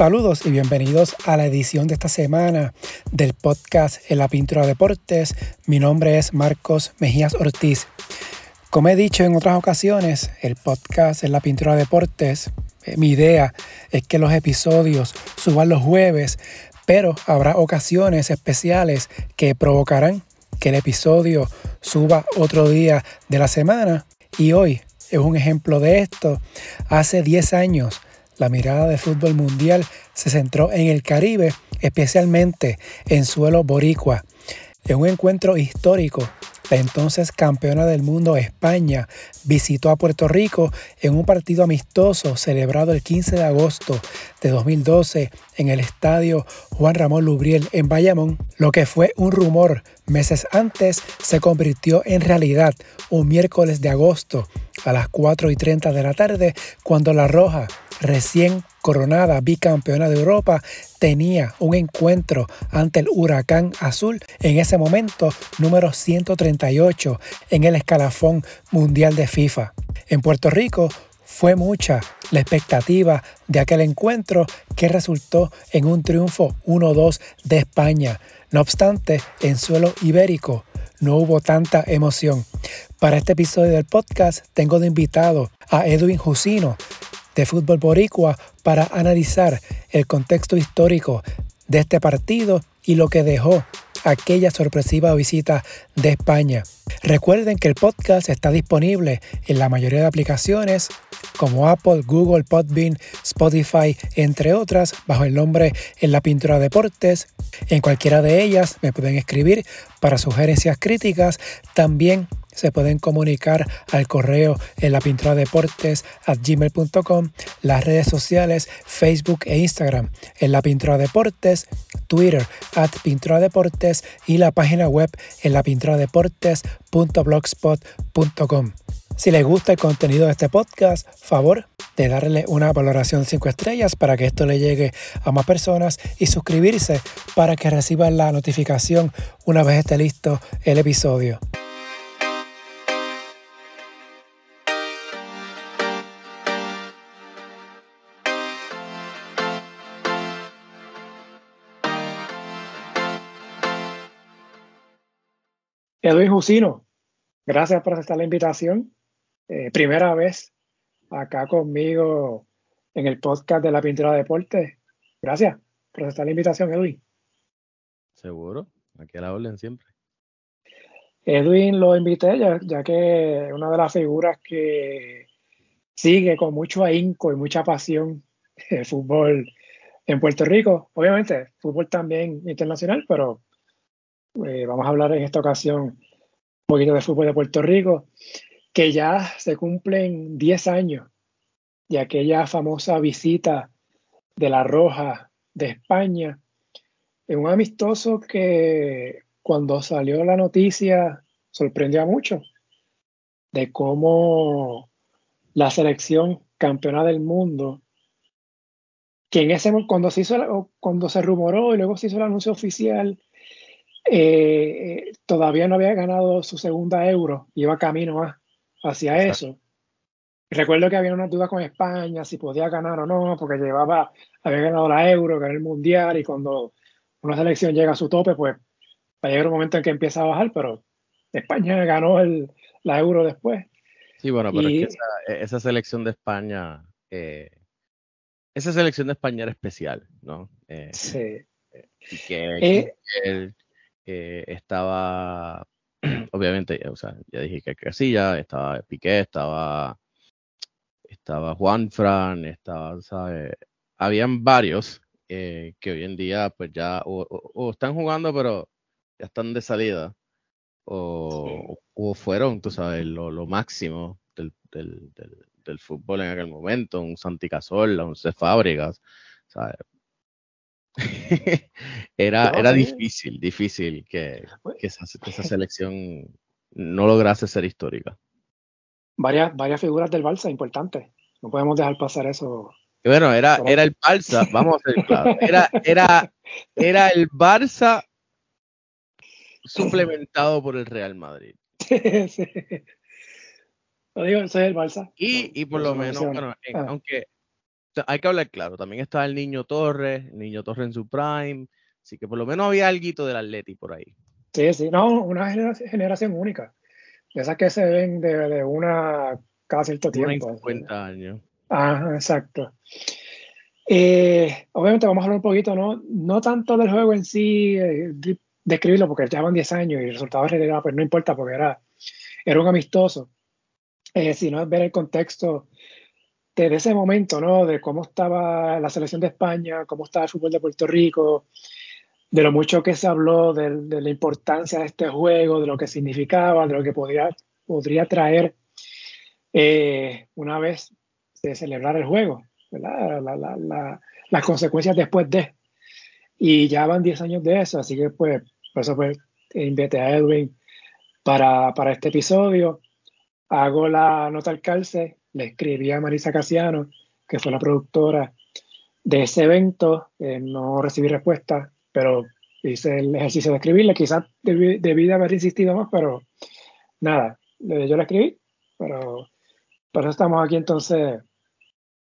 Saludos y bienvenidos a la edición de esta semana del podcast En la Pintura Deportes. Mi nombre es Marcos Mejías Ortiz. Como he dicho en otras ocasiones, el podcast En la Pintura Deportes, eh, mi idea es que los episodios suban los jueves, pero habrá ocasiones especiales que provocarán que el episodio suba otro día de la semana. Y hoy es un ejemplo de esto. Hace 10 años la mirada de fútbol mundial se centró en el Caribe, especialmente en suelo boricua. En un encuentro histórico, la entonces campeona del mundo España visitó a Puerto Rico en un partido amistoso celebrado el 15 de agosto de 2012 en el estadio Juan Ramón Lubriel en Bayamón. Lo que fue un rumor meses antes se convirtió en realidad un miércoles de agosto a las 4 y 30 de la tarde cuando La Roja recién coronada bicampeona de Europa, tenía un encuentro ante el Huracán Azul, en ese momento número 138 en el escalafón mundial de FIFA. En Puerto Rico fue mucha la expectativa de aquel encuentro que resultó en un triunfo 1-2 de España. No obstante, en suelo ibérico no hubo tanta emoción. Para este episodio del podcast tengo de invitado a Edwin Jusino, de fútbol boricua para analizar el contexto histórico de este partido y lo que dejó aquella sorpresiva visita de España. Recuerden que el podcast está disponible en la mayoría de aplicaciones como Apple, Google, Podbean, Spotify, entre otras, bajo el nombre En la Pintura Deportes. En cualquiera de ellas me pueden escribir para sugerencias críticas. También se pueden comunicar al correo en la pintura deportes at gmail.com, las redes sociales Facebook e Instagram en la pintura deportes, Twitter at pintura deportes y la página web en la pintura deportes.blogspot.com. Si les gusta el contenido de este podcast, favor de darle una valoración de 5 estrellas para que esto le llegue a más personas y suscribirse para que reciban la notificación una vez esté listo el episodio. Edwin Jusino, gracias por aceptar la invitación. Eh, primera vez acá conmigo en el podcast de la pintura de deporte. Gracias por aceptar la invitación, Edwin. Seguro, aquí a la orden siempre. Edwin lo invité ya, ya que una de las figuras que sigue con mucho ahínco y mucha pasión el fútbol en Puerto Rico. Obviamente, fútbol también internacional, pero eh, vamos a hablar en esta ocasión un poquito de fútbol de Puerto Rico, que ya se cumplen 10 años de aquella famosa visita de la Roja de España, en un amistoso que cuando salió la noticia sorprendió a muchos de cómo la selección campeona del mundo, que en ese cuando se hizo cuando se rumoró y luego se hizo el anuncio oficial eh, todavía no había ganado su segunda euro, iba camino hacia eso. Recuerdo que había una duda con España, si podía ganar o no, porque llevaba, había ganado la euro, ganó el mundial, y cuando una selección llega a su tope, pues va a llegar un momento en que empieza a bajar, pero España ganó el, la euro después. Sí, bueno, pero es que esa, selección de España, eh, esa selección de España era especial, ¿no? Eh, sí. que, estaba, obviamente, o sea, ya dije que Casilla, estaba Piqué, estaba, estaba Juan Fran, estaba, ¿sabes? Habían varios eh, que hoy en día, pues ya, o, están jugando, pero ya están de salida, o, fueron, tú sabes, lo, máximo del, del, del, fútbol en aquel momento, un Santi Cazorla, un C. Fábregas, ¿sabes? era, era difícil, difícil que, pues que, esa, selección no lograse ser histórica. Varias, varias figuras del Barça importantes. No podemos dejar pasar eso. Bueno, era, era el Barça, vamos a ser claros. Era, era, era el Barça suplementado por el Real Madrid. sí. Lo digo, soy el Barça. Y, y por lo menos, bueno, ah. aunque hay que hablar claro, también está el Niño Torres, el Niño Torres en su prime, así que por lo menos había algo del Atleti por ahí. Sí, sí, no, una generación única. Esas que se ven de, una cada cierto tiempo. 50 años. Ajá, exacto. Eh, obviamente vamos a hablar un poquito, ¿no? No tanto del juego en sí, eh, describirlo, porque ya van 10 años y el resultado de realidad, pues no importa, porque era, era un amistoso, eh, sino ver el contexto de ese momento, ¿no? De cómo estaba la selección de España, cómo estaba el fútbol de Puerto Rico, de lo mucho que se habló de, la importancia de este juego, de lo que significaba, de lo que podría, podría traer eh, una vez de celebrar el juego, las consecuencias después de. Y ya van 10 años de eso, así que pues, por eso pues invité a Edwin para, para este episodio. Hago la nota al calce, le escribí a Marisa Casiano, que fue la productora de ese evento, no recibí respuesta, pero hice el ejercicio de escribirle. Quizás debí, de haber insistido más, pero nada, yo le escribí, pero por eso estamos aquí entonces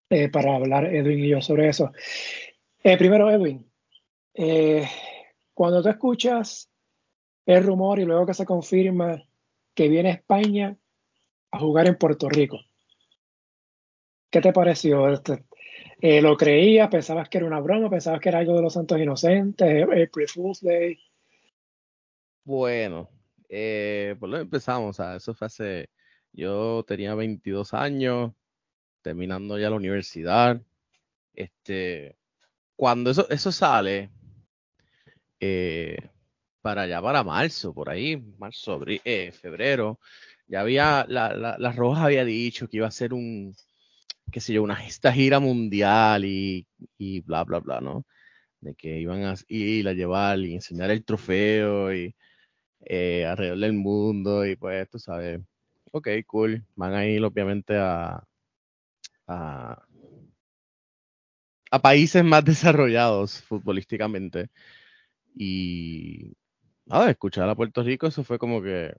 eh, para hablar Edwin y yo sobre eso. Eh, primero, Edwin, eh, cuando tú escuchas el rumor y luego que se confirma que viene España a jugar en Puerto Rico, ¿qué te pareció? Este, eh, ¿Lo creías? ¿Pensabas que era una broma? ¿Pensabas que era algo de los Santos Inocentes? ¿April Fool's Day? Bueno, eh, pues lo empezamos, eso fue hace, yo tenía 22 años, terminando ya la universidad, este, cuando eso, eso sale, eh, para allá, para marzo, por ahí, marzo, eh, febrero, ya había, la, la, la Roja había dicho que iba a ser un, qué sé yo, una esta gira mundial y, y, bla, bla, bla, ¿no? De que iban a ir a llevar y enseñar el trofeo y eh, alrededor del mundo y pues tú sabes, ok, cool, van a ir obviamente a, a, a países más desarrollados futbolísticamente. Y nada, escuchar a Puerto Rico, eso fue como que,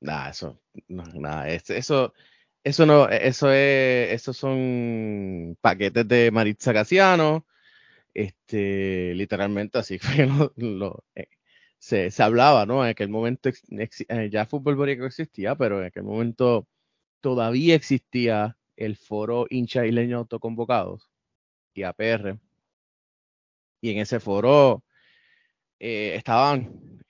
nada, eso, nada, eso eso no, e, eso es, esos son paquetes de Maritza Casiano, este, literalmente así fue lo, eh, se, se, hablaba, ¿no? En aquel momento eh, ya fútbol boricua existía, pero en aquel momento todavía existía el foro hincha isleño autoconvocados y APR. Y en ese foro eh, estaban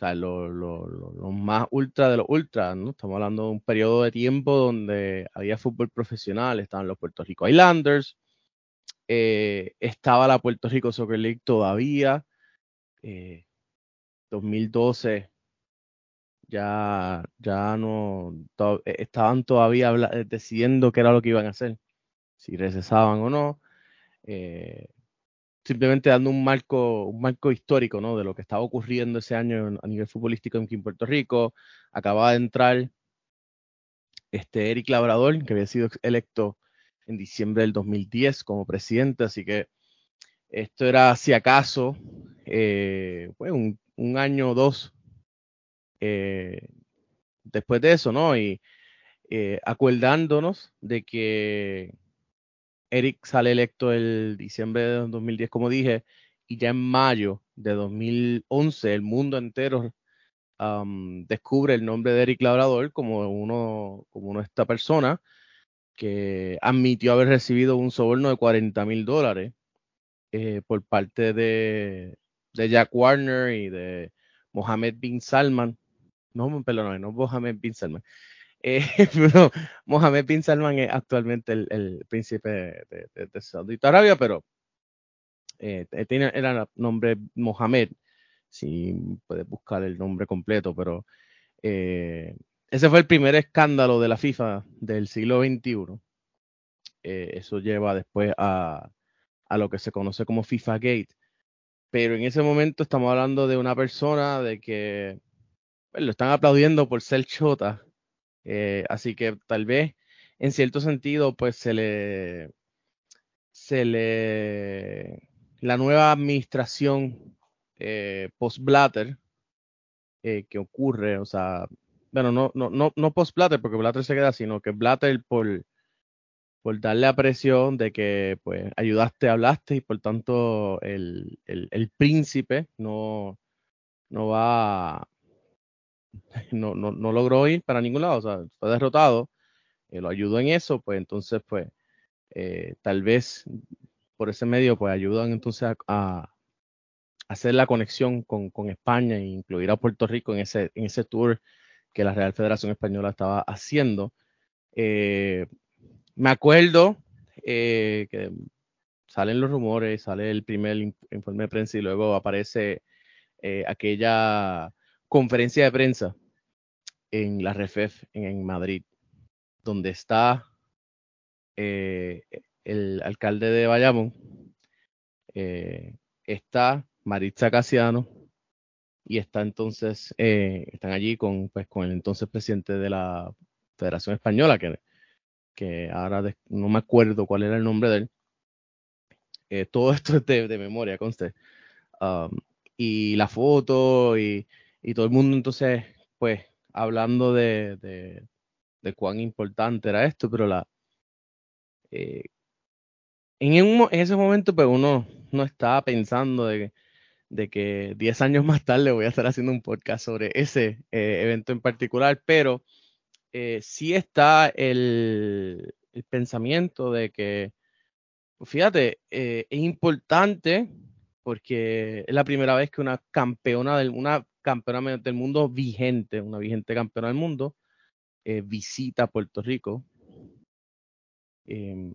sea, los lo, más ultra de los ultras, ¿no? Estamos hablando de un periodo de tiempo donde había fútbol profesional, estaban los Puerto Rico Islanders, eh, estaba la Puerto Rico Soccer League todavía, 2012 eh, ya, ya no, eh, estaban todavía decidiendo qué era lo que iban a hacer, si recesaban o no simplemente dando un marco, un marco histórico ¿no? de lo que estaba ocurriendo ese año a nivel futbolístico en Puerto Rico. Acababa de entrar este Eric Labrador, que había sido electo en diciembre del 2010 como presidente, así que esto era, si acaso, eh, pues un, año o dos eh, después de eso, ¿no? Y eh, acordándonos de que Eric sale electo el diciembre de 2010, como dije, y ya en mayo de 2011 el mundo entero descubre el nombre de Eric Labrador como uno, como uno esta persona que admitió haber recibido un soborno de 40 mil dólares eh, por parte de, de, Jack Warner y de Mohammed bin Salman. No, perdón, no Mohammed bin Salman. Eh, Mohamed bin Salman es actualmente el, príncipe de, de, Saudi Arabia, pero eh, tiene, era nombre Mohamed, si puedes buscar el nombre completo, pero eh, ese fue el primer escándalo de la FIFA del siglo XXI. Eh, eso lleva después a, a lo que se conoce como FIFA Gate. Pero en ese momento estamos hablando de una persona de que pues, lo están aplaudiendo por ser chota eh, así que tal vez en cierto sentido pues se le se le la nueva administración eh, post Blatter eh, que ocurre, o sea, bueno, no, no, no, no post Blatter porque Blatter se queda, sino que Blatter por por darle a presión de que pues ayudaste, hablaste y por tanto el, príncipe no, no va, no, no, no, logró ir para ningún lado, o sea, fue derrotado, eh, lo ayudó en eso, pues entonces pues eh, tal vez por ese medio pues ayudan entonces a, hacer la conexión con, con, España e incluir a Puerto Rico en ese, en ese tour que la Real Federación Española estaba haciendo. Eh, me acuerdo que salen los rumores, sale el primer informe de prensa y luego aparece aquella conferencia de prensa en la REFEF en, Madrid, donde está eh, el alcalde de Bayamón, está Maritza Casiano y está entonces, están allí con, pues, con el entonces presidente de la Federación Española, que que ahora no me acuerdo cuál era el nombre de él. Eh, todo esto es de, memoria, conste. Um, y la foto y, todo el mundo entonces, pues, hablando de, de, cuán importante era esto, pero la... Eh, en, en, ese momento, pues uno no estaba pensando de, de que 10 años más tarde voy a estar haciendo un podcast sobre ese eh, evento en particular, pero eh, sí está el, pensamiento de que, fíjate, es importante porque es la primera vez que una campeona del, una campeona del mundo vigente, una vigente campeona del mundo, eh, visita Puerto Rico. Em,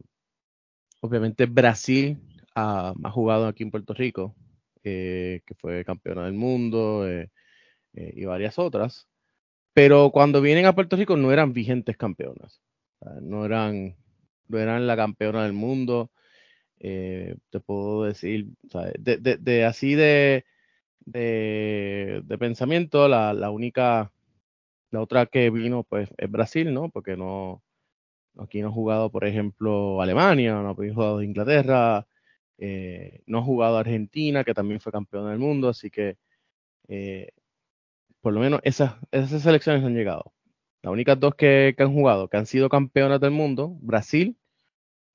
obviamente Brasil ha, jugado aquí en Puerto Rico, que fue campeona del mundo y varias otras. Pero cuando vienen a Puerto Rico no eran vigentes campeonas. No eran, no eran la campeona del mundo. Eh, te puedo decir, de, así de, de, pensamiento, la, única, la otra que vino pues es Brasil, ¿no? Porque no, aquí no ha jugado, por ejemplo, Alemania, no ha jugado Inglaterra, eh, no ha jugado Argentina, que también fue campeona del mundo, así que eh, por lo menos esas, esas selecciones han llegado. Las únicas dos que, han jugado, que han sido campeonas del mundo, Brasil.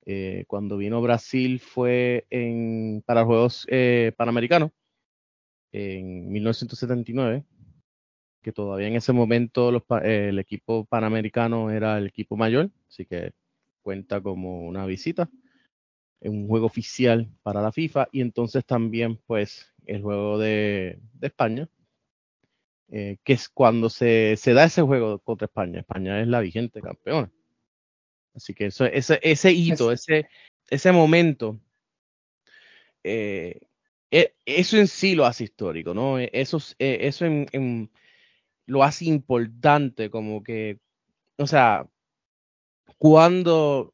Eh, cuando vino Brasil fue en, para Juegos Panamericanos en 1979, que todavía en ese momento el equipo panamericano era el equipo mayor, así que cuenta como una visita, un juego oficial para la FIFA y entonces también pues el juego de España, eh, que es cuando se, se, da ese juego contra España. España es la vigente campeona. Así que eso, ese, ese hito, ese, ese momento, eh, eso en sí lo hace histórico, ¿no? E, eso, e, eso en, lo hace importante, como que, o sea, cuando...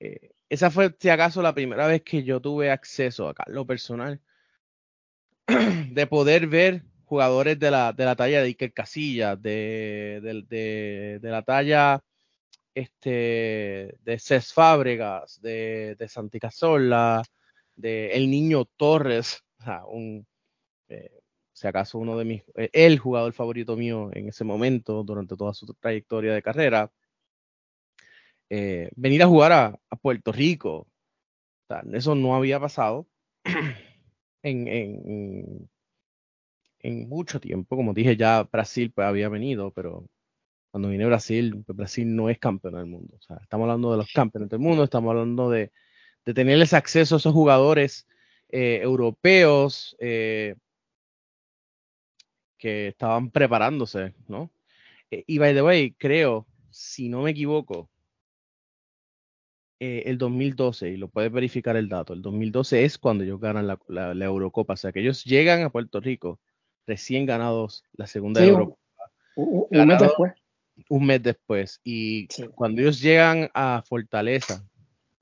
Eh, esa fue, si acaso, la primera vez que yo tuve acceso a lo personal, de poder ver jugadores de la, de la talla de Iker Casillas, de, de, de, la talla este, de Cés Fábregas, de, de Santi Casola, El Niño Torres, un, eh, si acaso uno de mis, eh, el jugador favorito mío en ese momento, durante toda su trayectoria de carrera, eh, venir a jugar a, a Puerto Rico. eso no había pasado en, en, en mucho tiempo. Como dije, ya Brasil pues, había venido, pero cuando viene Brasil, pues, Brasil no es campeón del mundo. O sea, estamos hablando de los campeones del mundo, estamos hablando de, de tenerles acceso a esos jugadores eh, europeos eh, que estaban preparándose, ¿no? Eh, y by the way, creo, si no me equivoco, el 2012, y lo puedes verificar el dato, el 2012 es cuando ellos ganan la, la Eurocopa, o sea que ellos llegan a Puerto Rico recién ganados la segunda Europa. Un, mes después. Un mes después. Y cuando ellos llegan a Fortaleza,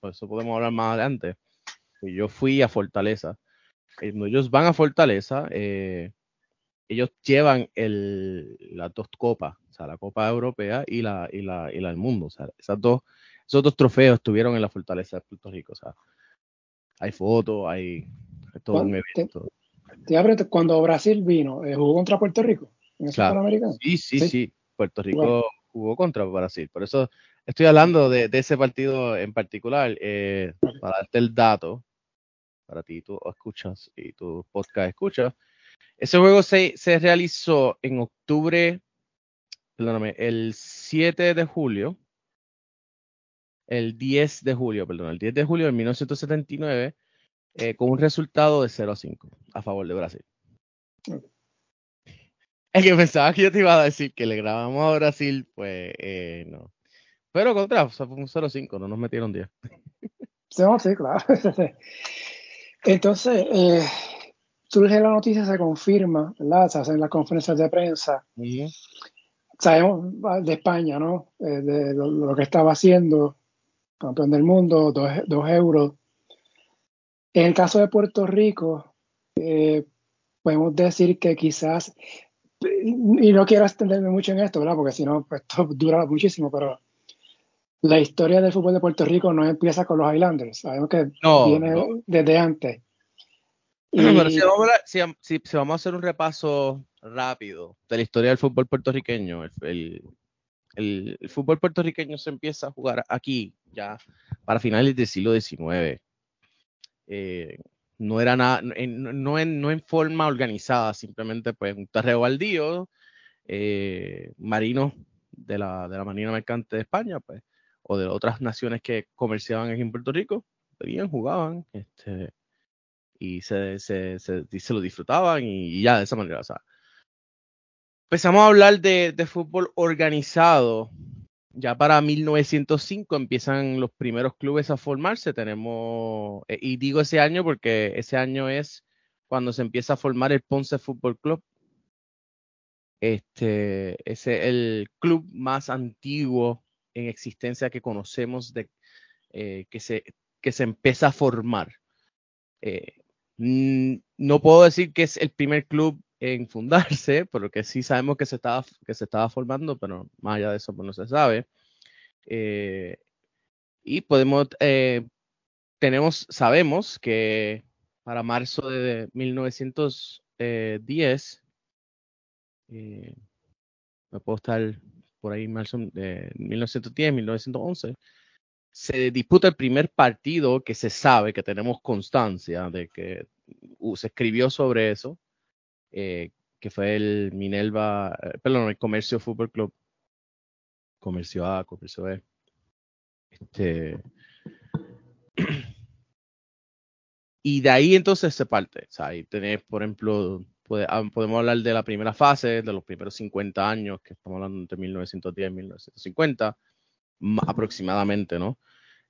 por eso podemos hablar más adelante, yo fui a Fortaleza. Cuando ellos van a Fortaleza, eh, ellos llevan el, las dos copas, o sea, la Copa Europea y la, y la, y la del mundo. O sea, esas dos, esos dos trofeos estuvieron en la Fortaleza de Puerto Rico. O sea, hay fotos, hay, todo un evento cuando Brasil vino, eh, ¿jugó contra Puerto Rico? ¿En sí, sí, sí, Puerto Rico jugó contra Brasil. Por eso Estoy hablando de, ese partido en particular, eh, para darte el dato, para ti tú escuchas y tu podcast escuchas. Ese juego se, se realizó en octubre, perdóname, el 7 de julio, el 10 de julio, perdón, el 10 de julio de 1979, eh, con un resultado de 0 a 5 a favor de Brasil. Es que pensaba que yo te iba a decir que le grabamos a Brasil, pues eh, no. Pero contra, o sea, fue un 0-5, no nos metieron 10. Sí, sí, claro. Entonces, eh, surge la noticia, se confirma, ¿verdad? Se hacen las conferencias de prensa. Sabemos de España, ¿no? Eh, de lo, que estaba haciendo, campeón del mundo, dos, euros. En el caso de Puerto Rico, eh, podemos decir que quizás, y no quiero extenderme mucho en esto, ¿verdad? Porque si no, pues, esto dura muchísimo, pero la historia del fútbol de Puerto Rico no empieza con los Highlanders, sabemos que viene desde antes. si, vamos a, hacer un repaso rápido de la historia del fútbol puertorriqueño, el, fútbol puertorriqueño se empieza a jugar aquí ya para finales del siglo XIX. Eh, no era nada, no, en, forma organizada, simplemente pues un terreno baldío, eh, marinos de la, de la Marina Mercante de España, pues o de otras naciones que comerciaban aquí en Puerto Rico, venían, jugaban, este, y se, se, se, lo disfrutaban y, ya de esa manera. O sea, empezamos a hablar de, de, fútbol organizado. Ya para 1905 empiezan los primeros clubes a formarse. Tenemos, eh, y digo ese año porque ese año es cuando se empieza a formar el Ponce Fútbol Club. Este es el club más antiguo en existencia que conocemos de, eh, que, se, que se empieza a formar. Eh, no puedo decir que es el primer club en fundarse, porque sí sabemos que se estaba, que se estaba formando, pero más allá de eso pues no se sabe. Eh, y podemos, tenemos, sabemos que para marzo de 1910, me puedo estar por ahí de 1910, 1911, se disputa el primer partido que se sabe, que tenemos constancia de que uh, se escribió sobre eso, eh, que fue el Minerva, eh, perdón, el Comercio Fútbol Club, Comercio A, Comercio B. Este, y de ahí entonces se parte. O sea, ahí tenés, por ejemplo, Ah, podemos hablar de la primera fase, de los primeros 50 años, que estamos hablando entre 1910 y 1950, aproximadamente, ¿no?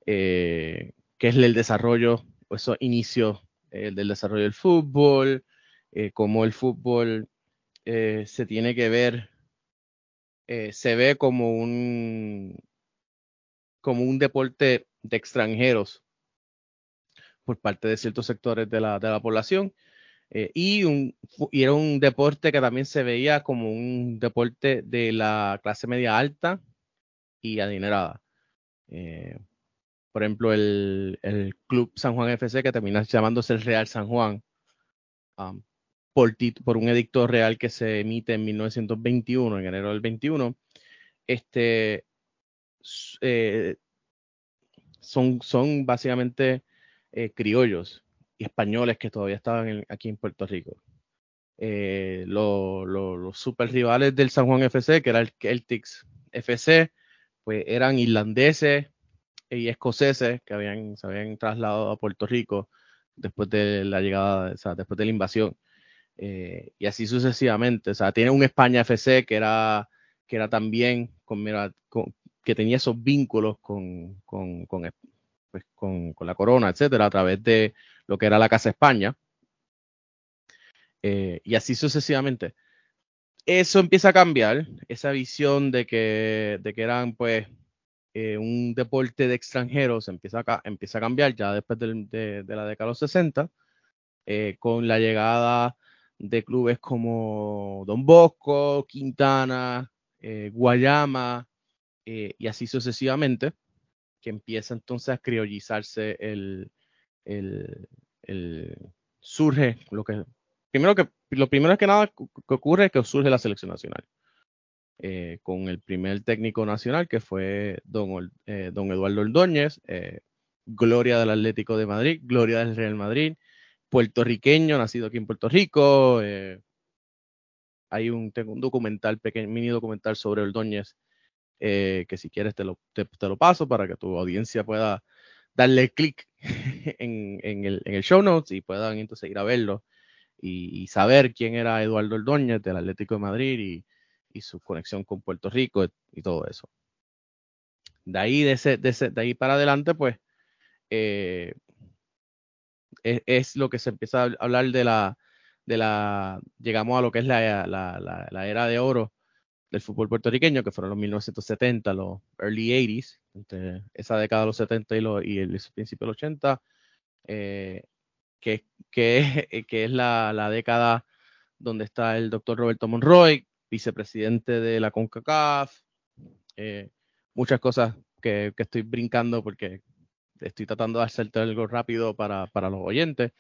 Eh, que es el desarrollo, o esos inicios eh, del desarrollo del fútbol, eh, cómo el fútbol eh, se tiene que ver, se ve como un, como un deporte de extranjeros por parte de ciertos sectores de la, de la población eh, y, un, y era un deporte que también se veía como un deporte de la clase media alta y adinerada. Eh, por ejemplo, el, el, Club San Juan FC, que termina llamándose el Real San Juan, um, por, por, un edicto real que se emite en 1921, en enero del 21, este, eh, son, son básicamente criollos españoles que todavía estaban aquí en Puerto Rico. Eh, los super rivales del San Juan FC, que era el Celtics FC, pues eran irlandeses y escoceses que habían, se habían trasladado a Puerto Rico después de la llegada, después de la invasión. Eh, y así sucesivamente. O sea, tiene un España FC que era, que era también, con, que tenía esos vínculos con, con, con, pues, con, con la corona, etcétera, a través de lo que era la Casa España, eh, y así sucesivamente. Eso empieza a cambiar, esa visión de que, de que eran pues eh, un deporte de extranjeros empieza a, empieza a cambiar ya después de, la década de los 60, eh, con la llegada de clubes como Don Bosco, Quintana, Guayama y así sucesivamente, que empieza entonces a criollizarse el, surge lo que primero que lo primero que nada que ocurre es que surge la selección nacional. eh, con el primer técnico nacional que fue don, don Eduardo Ordóñez, gloria del Atlético de Madrid, gloria del Real Madrid, puertorriqueño, nacido aquí en Puerto Rico. hay un, un documental, pequeño, mini documental sobre Ordóñez, que si quieres te lo, te lo paso para que tu audiencia pueda darle clic en, el, en, el, show notes y puedan entonces ir a verlo y, saber quién era Eduardo Ordóñez del Atlético de Madrid y, su conexión con Puerto Rico y todo eso. De ahí, ahí para adelante, pues, eh, es, es, lo que se empieza a hablar de la, de la, llegamos a lo que es la, la era de oro del fútbol puertorriqueño, que fueron los 1970, los early 80s, entre esa década de los 70 y, y el principio de los 80, eh, que, que, es la, década donde está el doctor Roberto Monroy, vicepresidente de la CONCACAF, eh, muchas cosas que, que, estoy brincando porque estoy tratando de hacer algo rápido para, para los oyentes,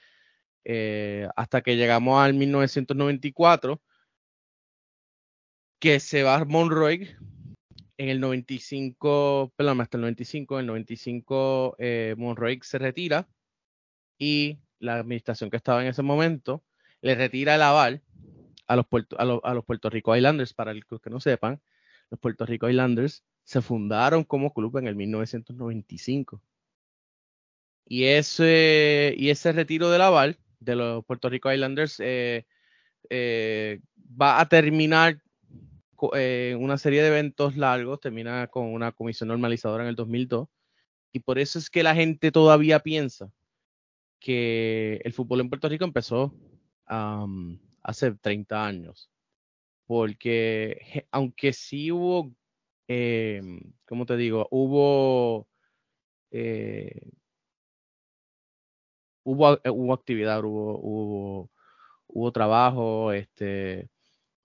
eh, hasta que llegamos al 1994, que se va Monroy en el 95, perdón, hasta el 95, en el 95 eh, Monroy se retira y la administración que estaba en ese momento le retira el aval a los, a los, a los Puerto Rico Islanders, para los que no sepan, los Puerto Rico Islanders se fundaron como club en el 1995. Y ese, y ese retiro del aval de los Puerto Rico Islanders eh, eh, va a terminar eh, una serie de eventos largos, termina con una comisión normalizadora en el 2002, y por eso es que la gente todavía piensa que el fútbol en Puerto Rico empezó hace 30 años, porque aunque sí hubo, eh, ¿cómo te digo? Hubo... Eh, hubo, hubo actividad, hubo, hubo, hubo trabajo, este,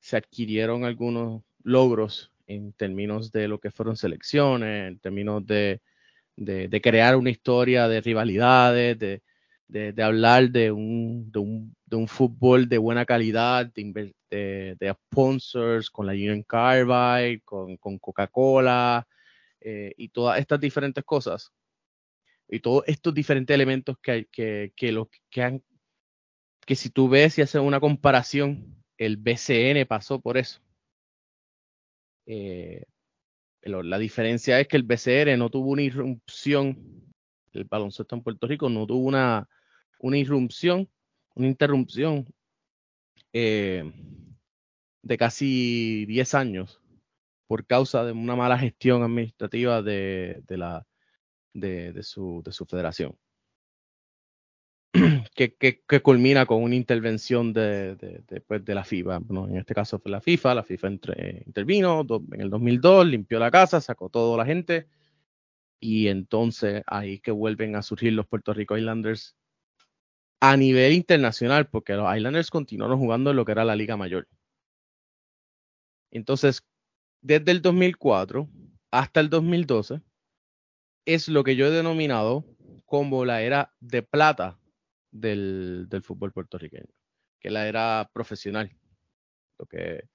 se adquirieron algunos logros en términos de lo que fueron selecciones, en términos de, de, crear una historia de rivalidades, de, de hablar de un, un, de un, fútbol de buena calidad, de, sponsors con la Union Carbide, con, con Coca-Cola eh, y todas estas diferentes cosas. Y todos estos diferentes elementos que, que, que, lo, que si tú ves y haces una comparación el BCN pasó por eso. Eh, la diferencia es que el BCN no tuvo una irrupción, el baloncesto en Puerto Rico no tuvo una, una irrupción, una interrupción eh, de casi 10 años por causa de una mala gestión administrativa de, de la, de, de, su, de su federación. que, culmina con una intervención de, pues, de la FIFA. en este caso fue la FIFA, la FIFA intervino en el 2002, limpió la casa, sacó toda la gente y entonces ahí que vuelven a surgir los Puerto Rico Islanders a nivel internacional, porque los Islanders continuaron jugando en lo que era la Liga Mayor. Entonces, desde el 2004 hasta el 2012 es lo que yo he denominado como la era de plata del, del, fútbol puertorriqueño, que la era profesional, lo que,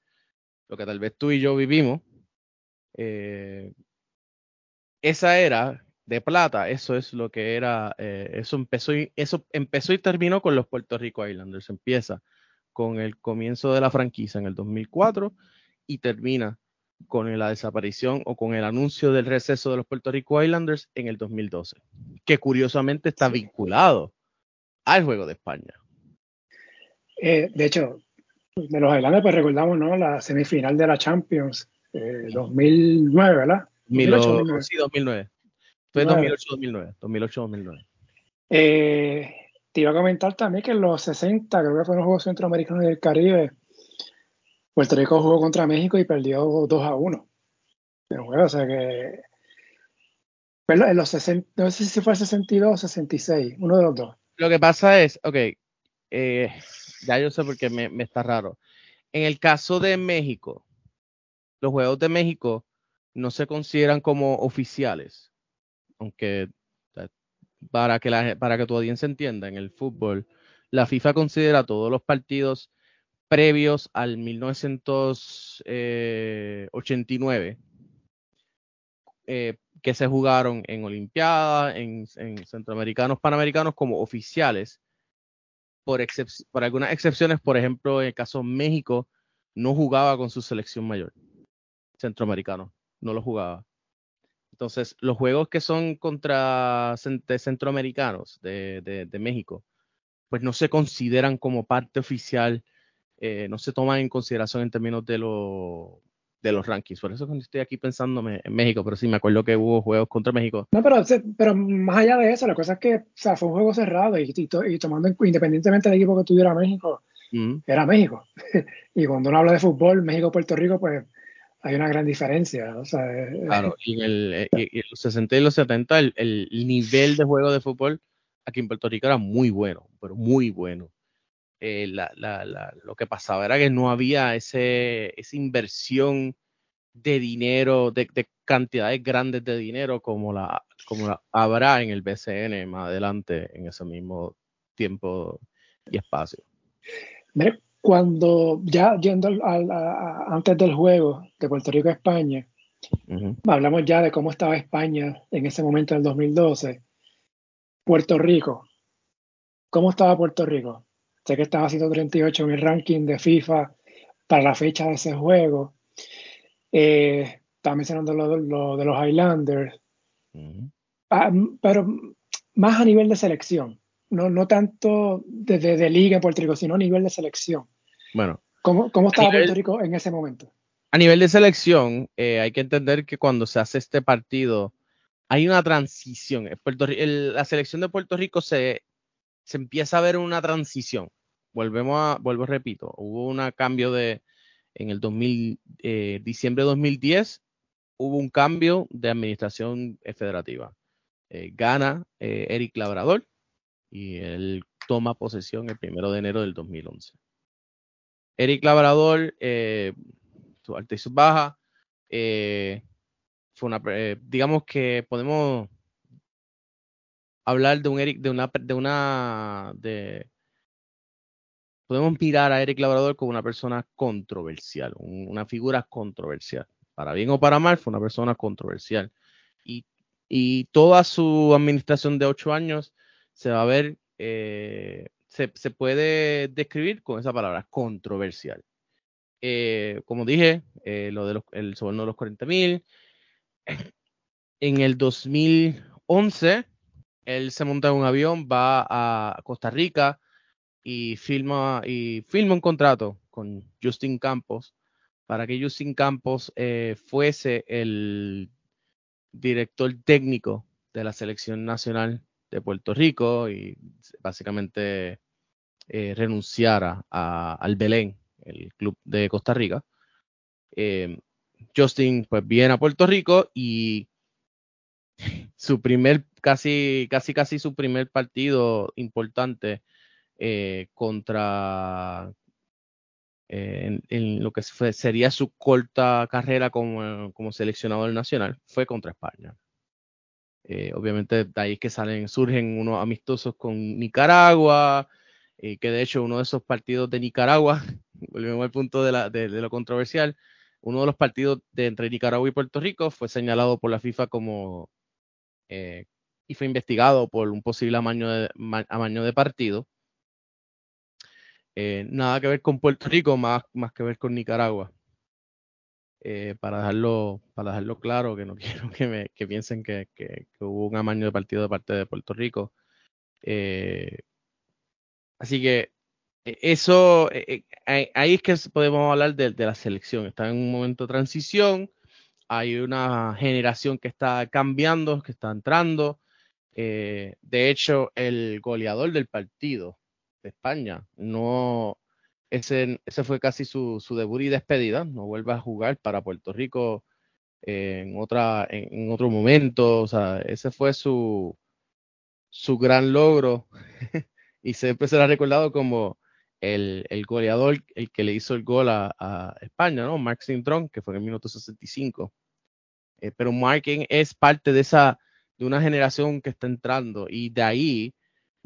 lo que tal vez tú y yo vivimos. Eh, esa era de plata, eso es lo que era, eh, eso, empezó y, eso empezó y terminó con los Puerto Rico Islanders, empieza con el comienzo de la franquicia en el 2004 y termina con la desaparición o con el anuncio del receso de los Puerto Rico Islanders en el 2012, que curiosamente está vinculado al Juego de España. Eh, de hecho, de los Islanders, pues recordamos ¿no? la semifinal de la Champions eh, 2009, ¿verdad? 2008, Sí, 2009. Fue 2008-2009. 2008-2009. Eh, te iba a comentar también que en los 60, creo que fueron los Juegos Centroamericanos del Caribe, Puerto Rico jugó contra México y perdió 2 a 1. Pero bueno, o sea que. En los 60, no sé si fue el 62 o 66, uno de los dos. Lo que pasa es, ok, eh, ya yo sé por qué me, está raro. En el caso de México, los Juegos de México no se consideran como oficiales, aunque para que, la, para que tu audiencia entienda, en el fútbol, la FIFA considera todos los partidos previos al 1989 eh, que se jugaron en Olimpiadas, en, Centroamericanos, Panamericanos como oficiales, por, por algunas excepciones, por ejemplo, en el caso de México, no jugaba con su selección mayor, centroamericano, no lo jugaba. Entonces, los juegos que son contra centroamericanos de, de, México, pues no se consideran como parte oficial, eh, no se toman en consideración en términos de, lo, de los rankings. Por eso cuando estoy aquí pensándome en México, pero sí me acuerdo que hubo juegos contra México. No, pero, pero más allá de eso, la cosa es que o sea, fue un juego cerrado y, y, tomando independientemente del equipo que tuviera México, era México. y cuando uno habla de fútbol, México-Puerto Rico, pues hay una gran diferencia. O sea, claro, y en, el, eh, y en, los 60 y los 70 el, el nivel de juego de fútbol aquí en Puerto Rico era muy bueno, pero muy bueno. Eh, la, la, la, lo que pasaba era que no había ese, esa inversión de dinero, de, de, cantidades grandes de dinero como la, como la habrá en el BCN más adelante en ese mismo tiempo y espacio. Cuando ya yendo al, antes del juego de Puerto Rico a España, hablamos ya de cómo estaba España en ese momento del 2012. Puerto Rico, ¿cómo estaba Puerto Rico? Sé que estaba haciendo 38 en el ranking de FIFA para la fecha de ese juego. Eh, estaba mencionando lo, de los Highlanders. Ah, pero más a nivel de selección. No, no tanto desde de, liga en Puerto Rico, sino a nivel de selección. Bueno. ¿Cómo, cómo estaba Puerto Rico en ese momento? A nivel de selección, eh, hay que entender que cuando se hace este partido, hay una transición. la selección de Puerto Rico se, se empieza a ver una transición volvemos a, vuelvo repito, hubo un cambio de, en el 2000, eh, diciembre de 2010, hubo un cambio de administración eh, federativa. Eh, gana Eric Labrador y él toma posesión el primero de enero del 2011. Eric Labrador, su alta y su baja, fue una, digamos que podemos hablar de un Eric, de una, de una, de, podemos mirar a Eric Labrador como una persona controversial, una figura controversial. Para bien o para mal, fue una persona controversial. Y, y toda su administración de ocho años se va a ver, eh, se, se, puede describir con esa palabra, controversial. Eh, como dije, eh, lo de los, el soborno de los 40 mil. En el 2011, él se monta en un avión, va a Costa Rica, y firma, y firma un contrato con Justin Campos para que Justin Campos eh, fuese el director técnico de la selección nacional de Puerto Rico y básicamente eh, renunciara al Belén, el club de Costa Rica. Eh, Justin pues viene a Puerto Rico y su primer, casi, casi, casi su primer partido importante eh, contra eh, en, lo que sería su corta carrera como, como seleccionador nacional, fue contra España. Eh, obviamente de ahí que salen, surgen unos amistosos con Nicaragua, que de hecho uno de esos partidos de Nicaragua, volvemos al punto de, de, lo controversial, uno de los partidos de entre Nicaragua y Puerto Rico fue señalado por la FIFA como y fue investigado por un posible amaño de, amaño de partido. Eh, nada que ver con Puerto Rico, más, más que ver con Nicaragua. Eh, para, dejarlo, para dejarlo claro, que no quiero que, me, que piensen que, que, hubo un amaño de partido de parte de Puerto Rico. Eh, así que eso, ahí es que podemos hablar de, de, la selección. Está en un momento de transición, hay una generación que está cambiando, que está entrando. de hecho, el goleador del partido de España. No, ese, ese fue casi su, su, debut y despedida. No vuelve a jugar para Puerto Rico en, otra, en, otro momento. O sea, ese fue su, su gran logro y siempre será recordado como el, el, goleador, el que le hizo el gol a, a España, ¿no? Mark Sintron, que fue en el minuto 65. Eh, pero Marking es parte de esa, de una generación que está entrando y de ahí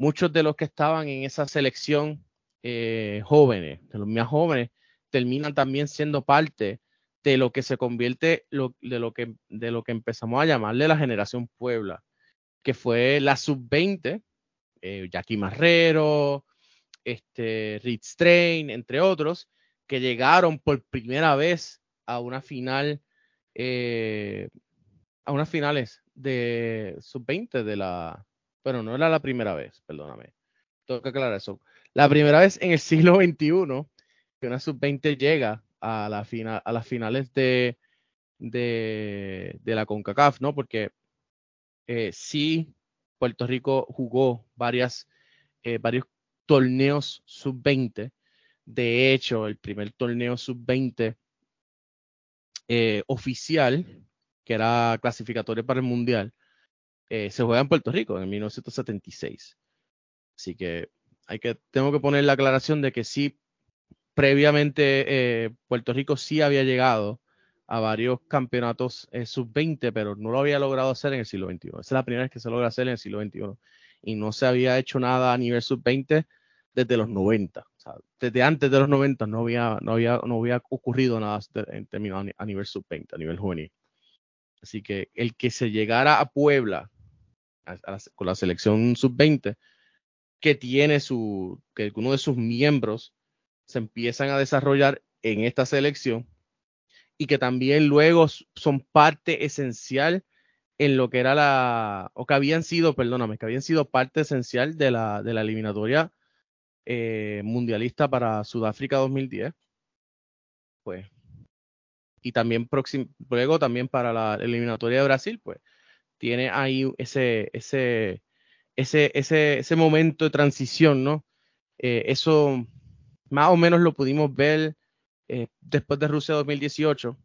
muchos de los que estaban en esa selección eh, jóvenes, de los más jóvenes, terminan también siendo parte de lo que se convierte de, lo que, de lo que empezamos a llamarle la generación Puebla, que fue la sub-20, eh, Jackie Marrero, este, Rich Strain, entre otros, que llegaron por primera vez a una final, eh, a unas finales de sub-20 de la, bueno, no era la primera vez, perdóname, tengo que aclarar eso. La primera vez en el siglo XXI que una sub-20 llega a, las finales de, de, la CONCACAF, ¿no? Porque eh, sí, Puerto Rico jugó varias, eh, varios torneos sub-20. De hecho, el primer torneo sub-20 eh, oficial, que era clasificatorio para el Mundial, eh, se juega en Puerto Rico en 1976. Así que hay que, tengo que poner la aclaración de que sí, previamente eh, Puerto Rico sí había llegado a varios campeonatos sub-20, pero no lo había logrado hacer en el siglo XXI. Esa es la primera vez que se logra hacer en el siglo XXI. Y no se había hecho nada a nivel sub-20 desde los 90. desde antes de los 90 no había, no había, no había ocurrido nada en términos a nivel sub-20, a nivel juvenil. Así que el que se llegara a Puebla con la selección sub-20, que tiene su, que uno de sus miembros se empiezan a desarrollar en esta selección y que también luego son parte esencial en lo que era la, o que habían sido, perdóname, que habían sido parte esencial de la, de la eliminatoria eh, mundialista para Sudáfrica 2010. Pues, y también próximo, luego también para la eliminatoria de Brasil, pues, tiene ahí ese, ese, ese, ese, ese momento de transición, ¿no? Eh, eso más o menos lo pudimos ver eh, después de Rusia 2018,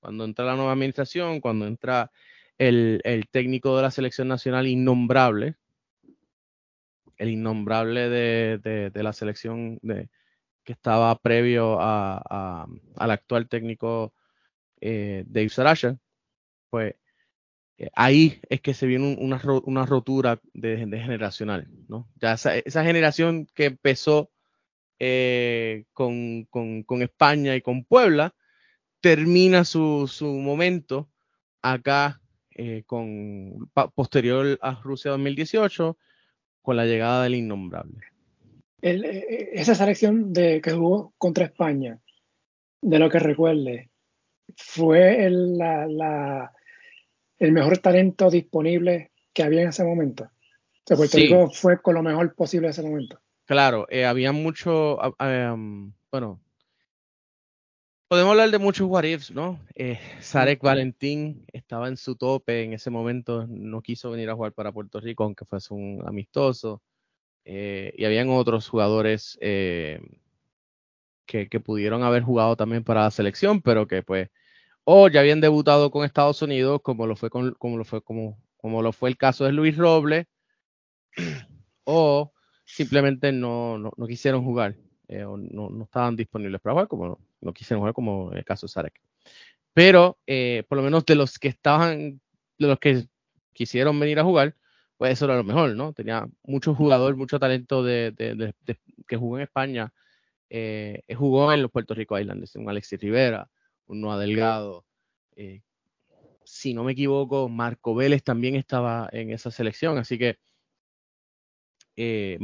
cuando entra la nueva administración, cuando entra el, el técnico de la selección nacional innombrable, el innombrable de, la selección de, que estaba previo a, al actual técnico eh, Dave Sarasha, pues ahí es que se viene una, una rotura de, generacional, ¿no? Ya esa, generación que empezó eh, con, España y con Puebla, termina su, su momento acá con posterior a Rusia 2018 con la llegada del innombrable. Eh, eh, esa selección de, que jugó contra España, de lo que recuerde, fue el, la, el mejor talento disponible que había en ese momento. O Puerto Rico fue con lo mejor posible en ese momento. Claro, eh, había mucho, bueno, podemos hablar de muchos what ifs, ¿no? Sarek Valentín estaba en su tope en ese momento, no quiso venir a jugar para Puerto Rico, aunque fuese un amistoso. Eh, y habían otros jugadores eh, que, pudieron haber jugado también para la selección, pero que pues o ya habían debutado con Estados Unidos, como lo fue con, como lo fue como, como lo fue el caso de Luis Robles, o simplemente no, no, quisieron jugar, eh, o no, no, estaban disponibles para jugar, como no, quisieron jugar, como el caso de Sarek. Pero por lo menos de los que estaban, de los que quisieron venir a jugar, pues eso era lo mejor, ¿no? Tenía mucho jugador, mucho talento de, que jugó en España, eh, jugó en los Puerto Rico Islanders, un Alexis Rivera, Noah Delgado. Eh, si no me equivoco, Marco Vélez también estaba en esa selección, así que eh,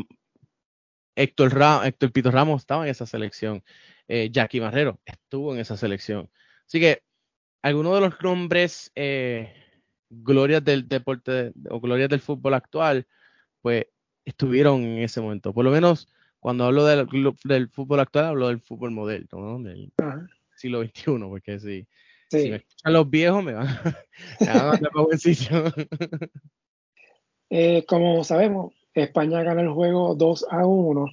Héctor, Héctor Pito Ramos estaba en esa selección, Jackie Marrero estuvo en esa selección. Así que algunos de los nombres glorias del deporte o glorias del fútbol actual, pues estuvieron en ese momento. Por lo menos cuando hablo del, del fútbol actual, hablo del fútbol moderno, ¿no? Siglo XXI, porque si, si me escuchan los viejos me van, me van a mandar para buen sitio. Eh, como sabemos, España gana el juego 2 a 1.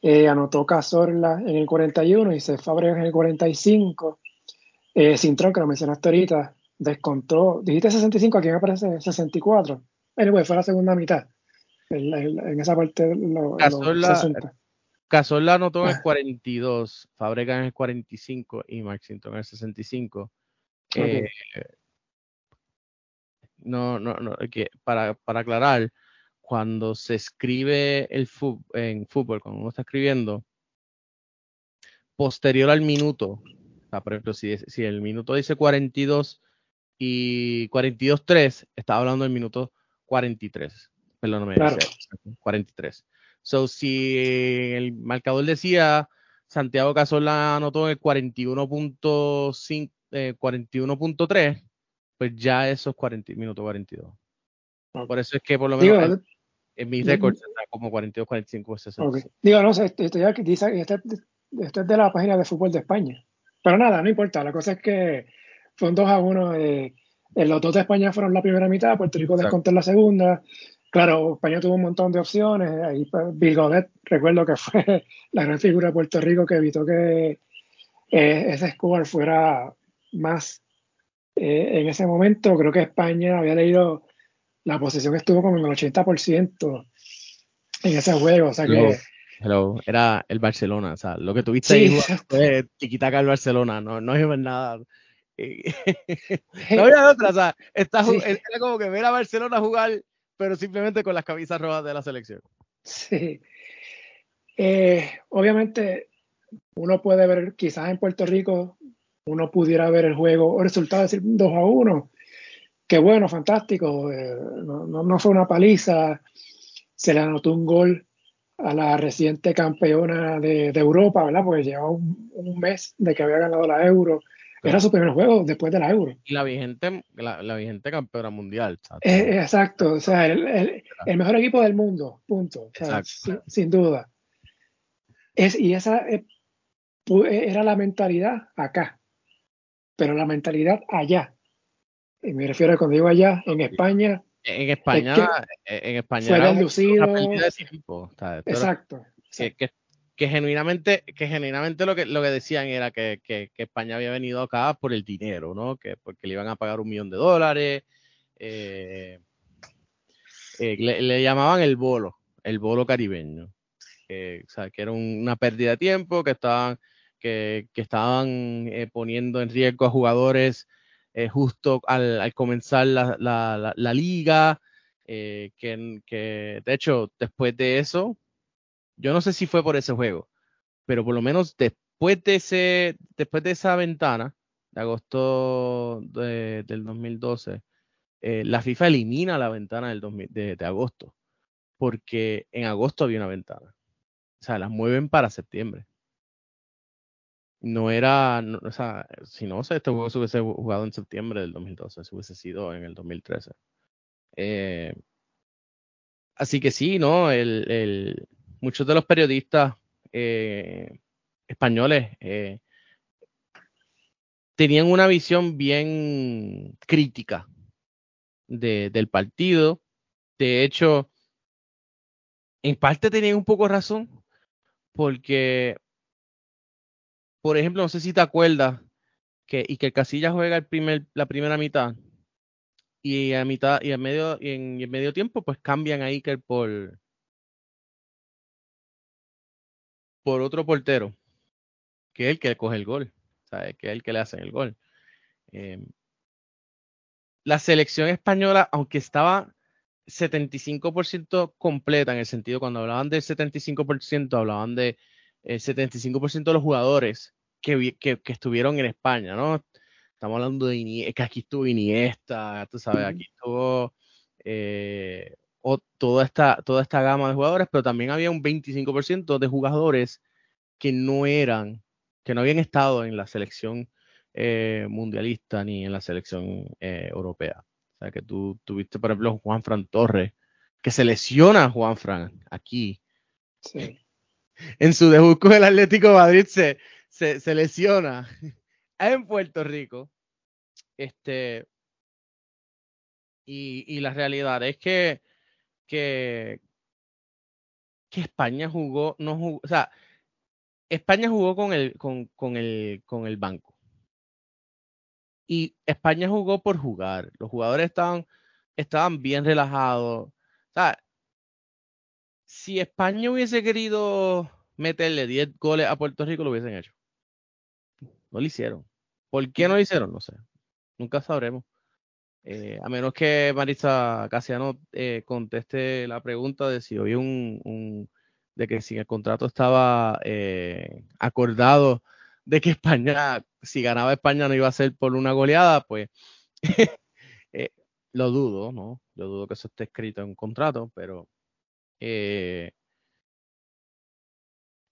eh, anotó Cazorla en el 41 y se en el 45. Eh, Cintrón, que lo mencionaste ahorita, descontó, dijiste 65, aquí me parece 64. Anyway, fue la segunda mitad. En, esa parte lo, Cazorla, anotó en el 42, Fabrega en el 45 y Maxington en el 65. no, no, no, que para, para aclarar, cuando se escribe el en fútbol, cuando uno está escribiendo, posterior al minuto, por ejemplo, si, si el minuto dice 42 y 42-3, estaba hablando del minuto 43. Perdón, no claro. 43. So, si el marcador decía Santiago Casola anotó el 41.5, 41.3, eh, pues ya eso es 40, minuto 42. Por eso es que por lo menos en, mis récords está como 42, 45, 60. Digo, no sé, esto ya dice, este, este, es de la página de fútbol de España. Pero nada, no importa. La cosa es que fue un 2 a 1. Eh, los dos de España fueron la primera mitad, Puerto Rico descontó en la segunda. Claro, España tuvo un montón de opciones. Ahí pues, Bill Godet, recuerdo que fue la gran figura de Puerto Rico que evitó que eh, ese score fuera más eh, en ese momento. Creo que España había leído la posesión estuvo como en el 80% en ese juego. O sea que. era el Barcelona. O sea, lo que tuviste ahí fue tiquitaca el Barcelona. No, no es nada. no había otra. O sea, está, era como que ver a Barcelona jugar pero simplemente con las camisas rojas de la selección. Sí. Eh, obviamente, uno puede ver, quizás en Puerto Rico, uno pudiera ver el juego o el resultado decir 2 a 1. Qué bueno, fantástico. Eh, no, no, fue una paliza. Se le anotó un gol a la reciente campeona de, Europa, ¿verdad? Porque llevaba un, mes de que había ganado la Euro. Era su primer juego después de la Euro. Y la vigente, la, vigente campeona mundial. Eh, exacto, o sea, el, mejor equipo del mundo, punto. sin, duda. Es, y esa eh, era la mentalidad acá, pero la mentalidad allá. Y me refiero a cuando digo allá, en España. En España, en España. Fue era Exacto. que, que genuinamente, que genuinamente lo que, lo que decían era que, España había venido acá por el dinero, ¿no? Que porque le iban a pagar un millón de dólares. Eh, eh, le, llamaban el bolo, el bolo caribeño. o sea, que era una pérdida de tiempo, que estaban, que, estaban eh, poniendo en riesgo a jugadores justo al, comenzar la, la liga. que, que de hecho, después de eso, yo no sé si fue por ese juego, pero por lo menos después de, ese, después de esa ventana de agosto del 2012, eh, la FIFA elimina la ventana del de, agosto, porque en agosto había una ventana. O sea, la mueven para septiembre. No era, o sea, si no, este juego se hubiese jugado en septiembre del 2012, se hubiese sido en el 2013. Eh, así que sí, ¿no? el, muchos de los periodistas eh, españoles eh, tenían una visión bien crítica del partido. De hecho, en parte tenían un poco razón, porque, por ejemplo, no sé si te acuerdas que, y que el Casilla juega el primer, la primera mitad y a mitad y en medio y en, medio tiempo pues cambian a Iker por por otro portero, que es el que coge el gol, ¿sabes? que es el que le hace el gol. Em, la selección española, aunque estaba 75% completa, en el sentido, cuando hablaban del 75%, hablaban de 75% de los jugadores que, que, estuvieron en España, ¿no? Estamos hablando de Iniesta, que aquí estuvo Iniesta, tú sabes, aquí estuvo eh, toda, esta, toda esta gama de jugadores, pero también había un 25% de jugadores que no eran, que no habían estado en la selección eh, mundialista ni en la selección eh, europea. O sea, que tú tuviste, por ejemplo, Juan Fran Torres, que se lesiona Juan Fran aquí. Sí. En su debut con el Atlético de Madrid se, se, lesiona en Puerto Rico. Este, y, y la realidad es que que, España jugó, no jugó, o sea, España jugó con el, con, con, el, con el banco. Y España jugó por jugar. Los jugadores estaban, estaban bien relajados. O sea, si España hubiese querido meterle 10 goles a Puerto Rico, lo hubiesen hecho. No lo hicieron. ¿Por qué no lo hicieron? No sé. Nunca sabremos. Eh, a menos que Marisa Casiano eh, conteste la pregunta de si hoy un, de que si el contrato estaba eh, acordado de que España, si ganaba España no iba a ser por una goleada, pues lo dudo, ¿no? Lo dudo que eso esté escrito en un contrato, pero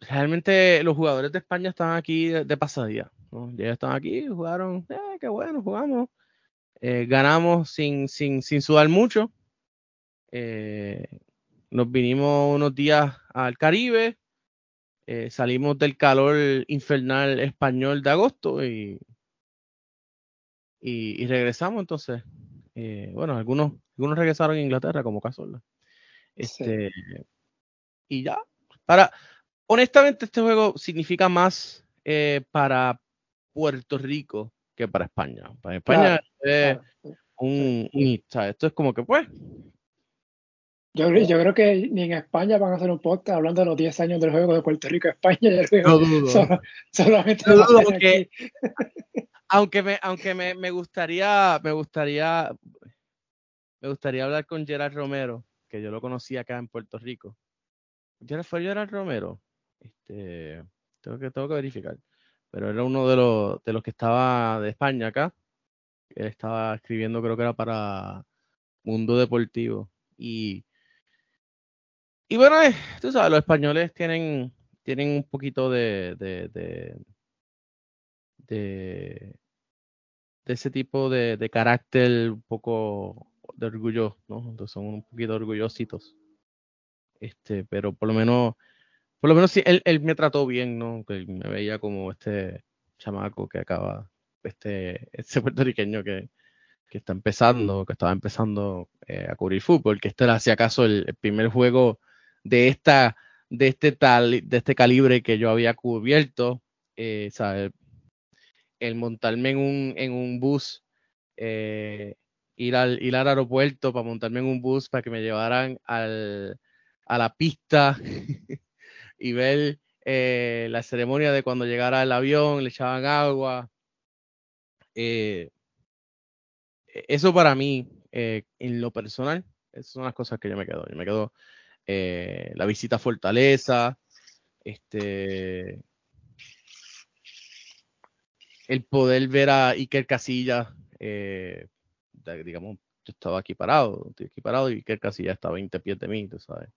realmente los jugadores de España estaban aquí de, pasadía, ¿no? Ya estaban aquí, jugaron, qué bueno, jugamos, eh, ganamos sin, sin, sin sudar mucho, eh, nos vinimos unos días al Caribe, eh, salimos del calor infernal español de agosto y, y, y regresamos entonces. Bueno, algunos, algunos regresaron a Inglaterra como Cazorla. Este, sí. Y ya. Para, honestamente, este juego significa más eh, para Puerto Rico que para España. Para España claro, es claro. un, un Esto es como que, pues, yo, yo, creo que ni en España van a hacer un podcast hablando de los 10 años del juego de Puerto Rico España. El juego no dudo. Solo, solamente no dudo porque, aunque me, aunque me, me, gustaría, me gustaría, me gustaría hablar con Gerard Romero, que yo lo conocí acá en Puerto Rico. Gerard fue Gerard Romero. Este, tengo que, tengo que verificar. Pero era uno de los, de los que estaba de España acá. Él estaba escribiendo, creo que era para Mundo Deportivo. Y y bueno, eh, tú sabes, los españoles tienen, tienen un poquito de, de, de, ese tipo de, de, carácter, un poco de orgullo, ¿no? Entonces son un poquito orgullositos. Este, pero por lo menos, por lo menos sí, él, él me trató bien, ¿no? Que me veía como este chamaco que acaba, este, este puertorriqueño que, que está empezando, que estaba empezando eh, a cubrir fútbol, que este era si acaso el, primer juego de esta de este tal de este calibre que yo había cubierto eh, el montarme en un en un bus eh, ir al ir al aeropuerto para montarme en un bus para que me llevaran al, a la pista y ver eh, la ceremonia de cuando llegara el avión le echaban agua eh, eso para mí en lo personal esas son las cosas que yo me quedo yo me quedo eh, la visita a Fortaleza, este, el poder ver a Iker Casillas, eh, digamos, yo estaba aquí parado, estoy aquí parado y Iker Casillas está a 20 pies de mí, tú sabes.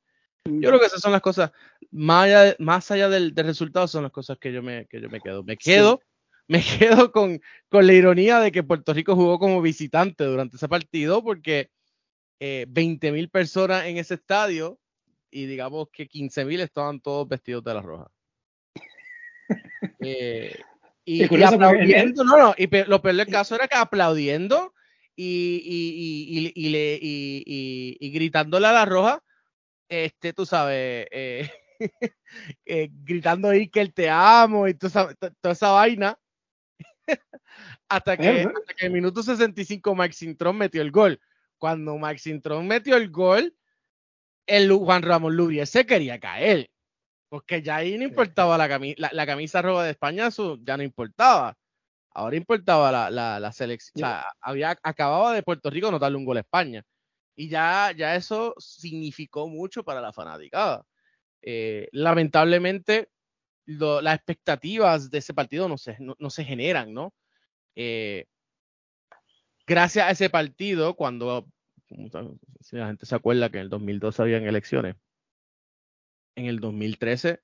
Yo creo que esas son las cosas, más allá, más allá del, del, resultado, son las cosas que yo me, que yo me quedo. Me quedo, sí. me quedo con, con, la ironía de que Puerto Rico jugó como visitante durante ese partido, porque eh, 20 mil personas en ese estadio y digamos que 15.000 estaban todos vestidos de la roja. eh, y, y, aplaudiendo, no, no, y lo peor del caso era que aplaudiendo y, y, y, le, y, gritándole a la roja, este, tú sabes, eh, eh, gritando ahí que él te amo y toda esa, toda esa vaina. hasta, que, hasta que en el minuto 65 Max Intron metió el gol. Cuando Max Intron metió el gol, el Juan Ramón Lubriel se quería caer. Porque ya ahí no importaba la, camisa, la, la camisa roja de España, ya no importaba. Ahora importaba la, selección. O sea, había, acababa de Puerto Rico no darle un gol a España. Y ya, ya eso significó mucho para la fanaticada. Eh, lamentablemente, las expectativas de ese partido no se, no, se generan, ¿no? Eh, gracias a ese partido, cuando la gente se acuerda que en el 2012 habían elecciones, en el 2013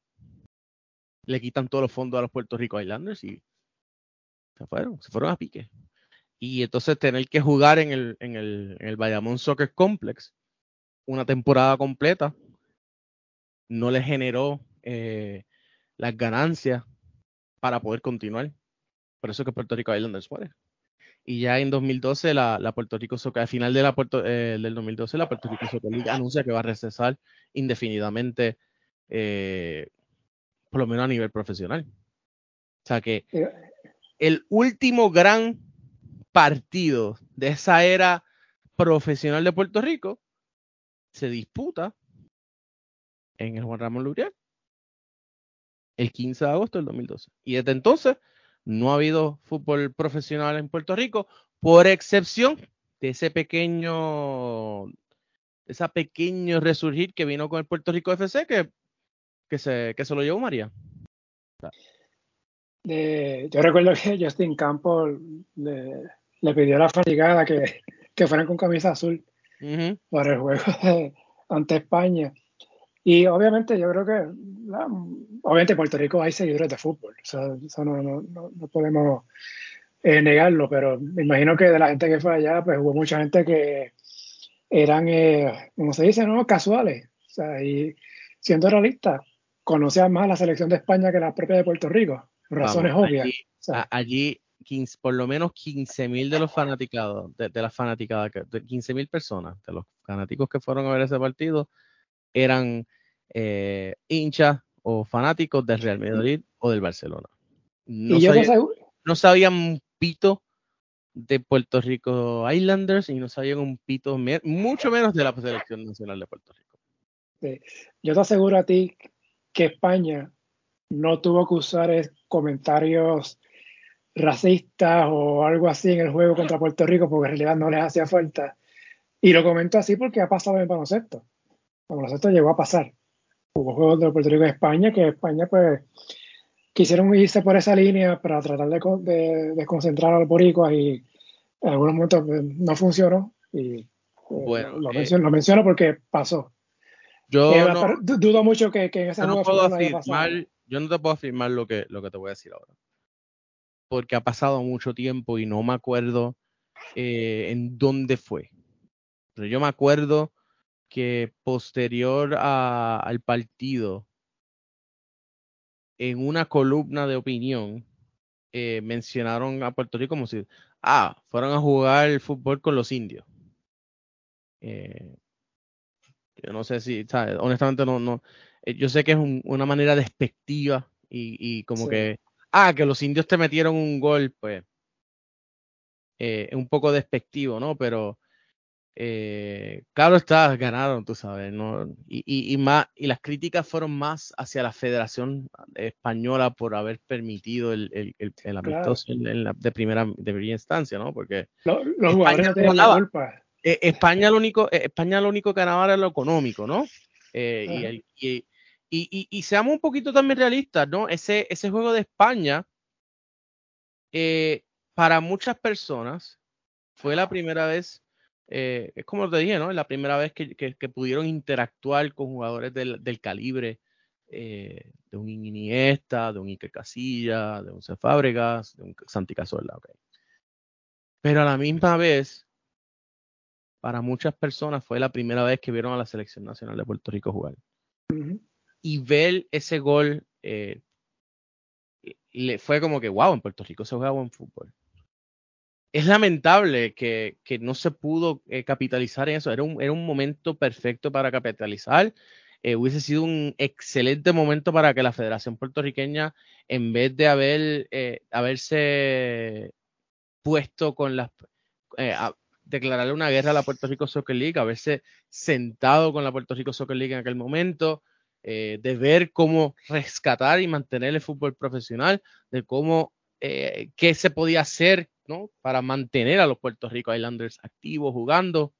le quitan todos los fondos a los Puerto Rico Islanders y se fueron, se fueron a pique. Y entonces tener que jugar en el, en el, en el Bayamón Soccer Complex una temporada completa no le generó eh, las ganancias para poder continuar. Por eso que Puerto Rico Islanders muere y ya en 2012 la, la Puerto Rico Soccer, al final de la Puerto, eh, del 2012 la Puerto Rico Soccer League anuncia que va a recesar indefinidamente, eh, por lo menos a nivel profesional. O sea que el último gran partido de esa era profesional de Puerto Rico se disputa en el Juan Ramón Luriel el 15 de agosto del 2012. Y desde entonces no ha habido fútbol profesional en Puerto Rico, por excepción de ese pequeño, esa pequeño resurgir que vino con el Puerto Rico FC que, que, se, que se lo llevó María. yo recuerdo que Justin Campos le, le pidió a la fatigada que, que fueran con camisa azul para el juego ante España. Y obviamente yo creo que, obviamente Puerto Rico hay seguidores de fútbol, eso, no, no, no, podemos eh, negarlo, pero me imagino que de la gente que fue allá, pues hubo mucha gente que eran, eh, como se dice, ¿no? Casuales. O sea, y siendo realista, conocían más la selección de España que la propia de Puerto Rico, razones obvias. Allí, por lo menos 15 mil de los fanaticados, de, las fanaticadas, de 15 mil personas, de los fanáticos que fueron a ver ese partido, eran eh, hinchas o fanáticos del Real Madrid o del Barcelona. No, no sabían un pito de Puerto Rico Islanders y no sabían un pito mucho menos de la selección nacional de Puerto Rico. Yo te aseguro a ti que España no tuvo que usar comentarios racistas o algo así en el juego contra Puerto Rico porque en realidad no les hacía falta. Y lo comento así porque ha pasado en el baloncesto. El baloncesto llegó a pasar. Hubo juegos de Puerto Rico y España que España pues quisieron irse por esa línea para tratar de, desconcentrar al boricua y en algunos momentos pues, no funcionó y eh, bueno, lo, eh, menciono, porque pasó. Yo eh, dudo mucho que, en ese no puedo afirmar, Yo no te puedo afirmar lo que, lo que te voy a decir ahora. Porque ha pasado mucho tiempo y no me acuerdo en dónde fue. Pero yo me acuerdo que posterior al partido, en una columna de opinión, eh, mencionaron a Puerto Rico como si, ah, fueron a jugar fútbol con los indios. Eh, yo no sé si, honestamente no, no, eh, yo sé que es una manera despectiva y, como que, ah, que los indios te metieron un gol, pues, es un poco despectivo, ¿no? Pero eh, claro está, ganaron, tú sabes, ¿no? Y, y, más, y las críticas fueron más hacia la Federación Española por haber permitido el, el, el, amistoso en, la, de, primera, de primera instancia, ¿no? Porque los, jugadores no la culpa. Eh, España lo único, eh, España lo único que ganaba era lo económico, ¿no? y, y, y, y, seamos un poquito también realistas, ¿no? Ese, ese juego de España, para muchas personas, fue la primera vez eh, es como te dije, ¿no? La primera vez que, que, pudieron interactuar con jugadores del, del calibre eh, de un Iniesta, de un Iker Casilla, de un C. Fábregas, de un Santi Cazorla, okay. Pero a la misma vez, para muchas personas fue la primera vez que vieron a la selección nacional de Puerto Rico jugar. Y ver ese gol eh, le fue como que, wow, en Puerto Rico se juega buen fútbol es lamentable que, que no se pudo eh, capitalizar en eso. Era un, era un momento perfecto para capitalizar. Eh, hubiese sido un excelente momento para que la Federación Puertorriqueña, en vez de haber, haberse puesto con las... declararle una guerra a la Puerto Rico Soccer League, haberse sentado con la Puerto Rico Soccer League en aquel momento, de ver cómo rescatar y mantener el fútbol profesional, de cómo, qué se podía hacer ¿no? Para mantener a los Puerto Rico Islanders activos jugando.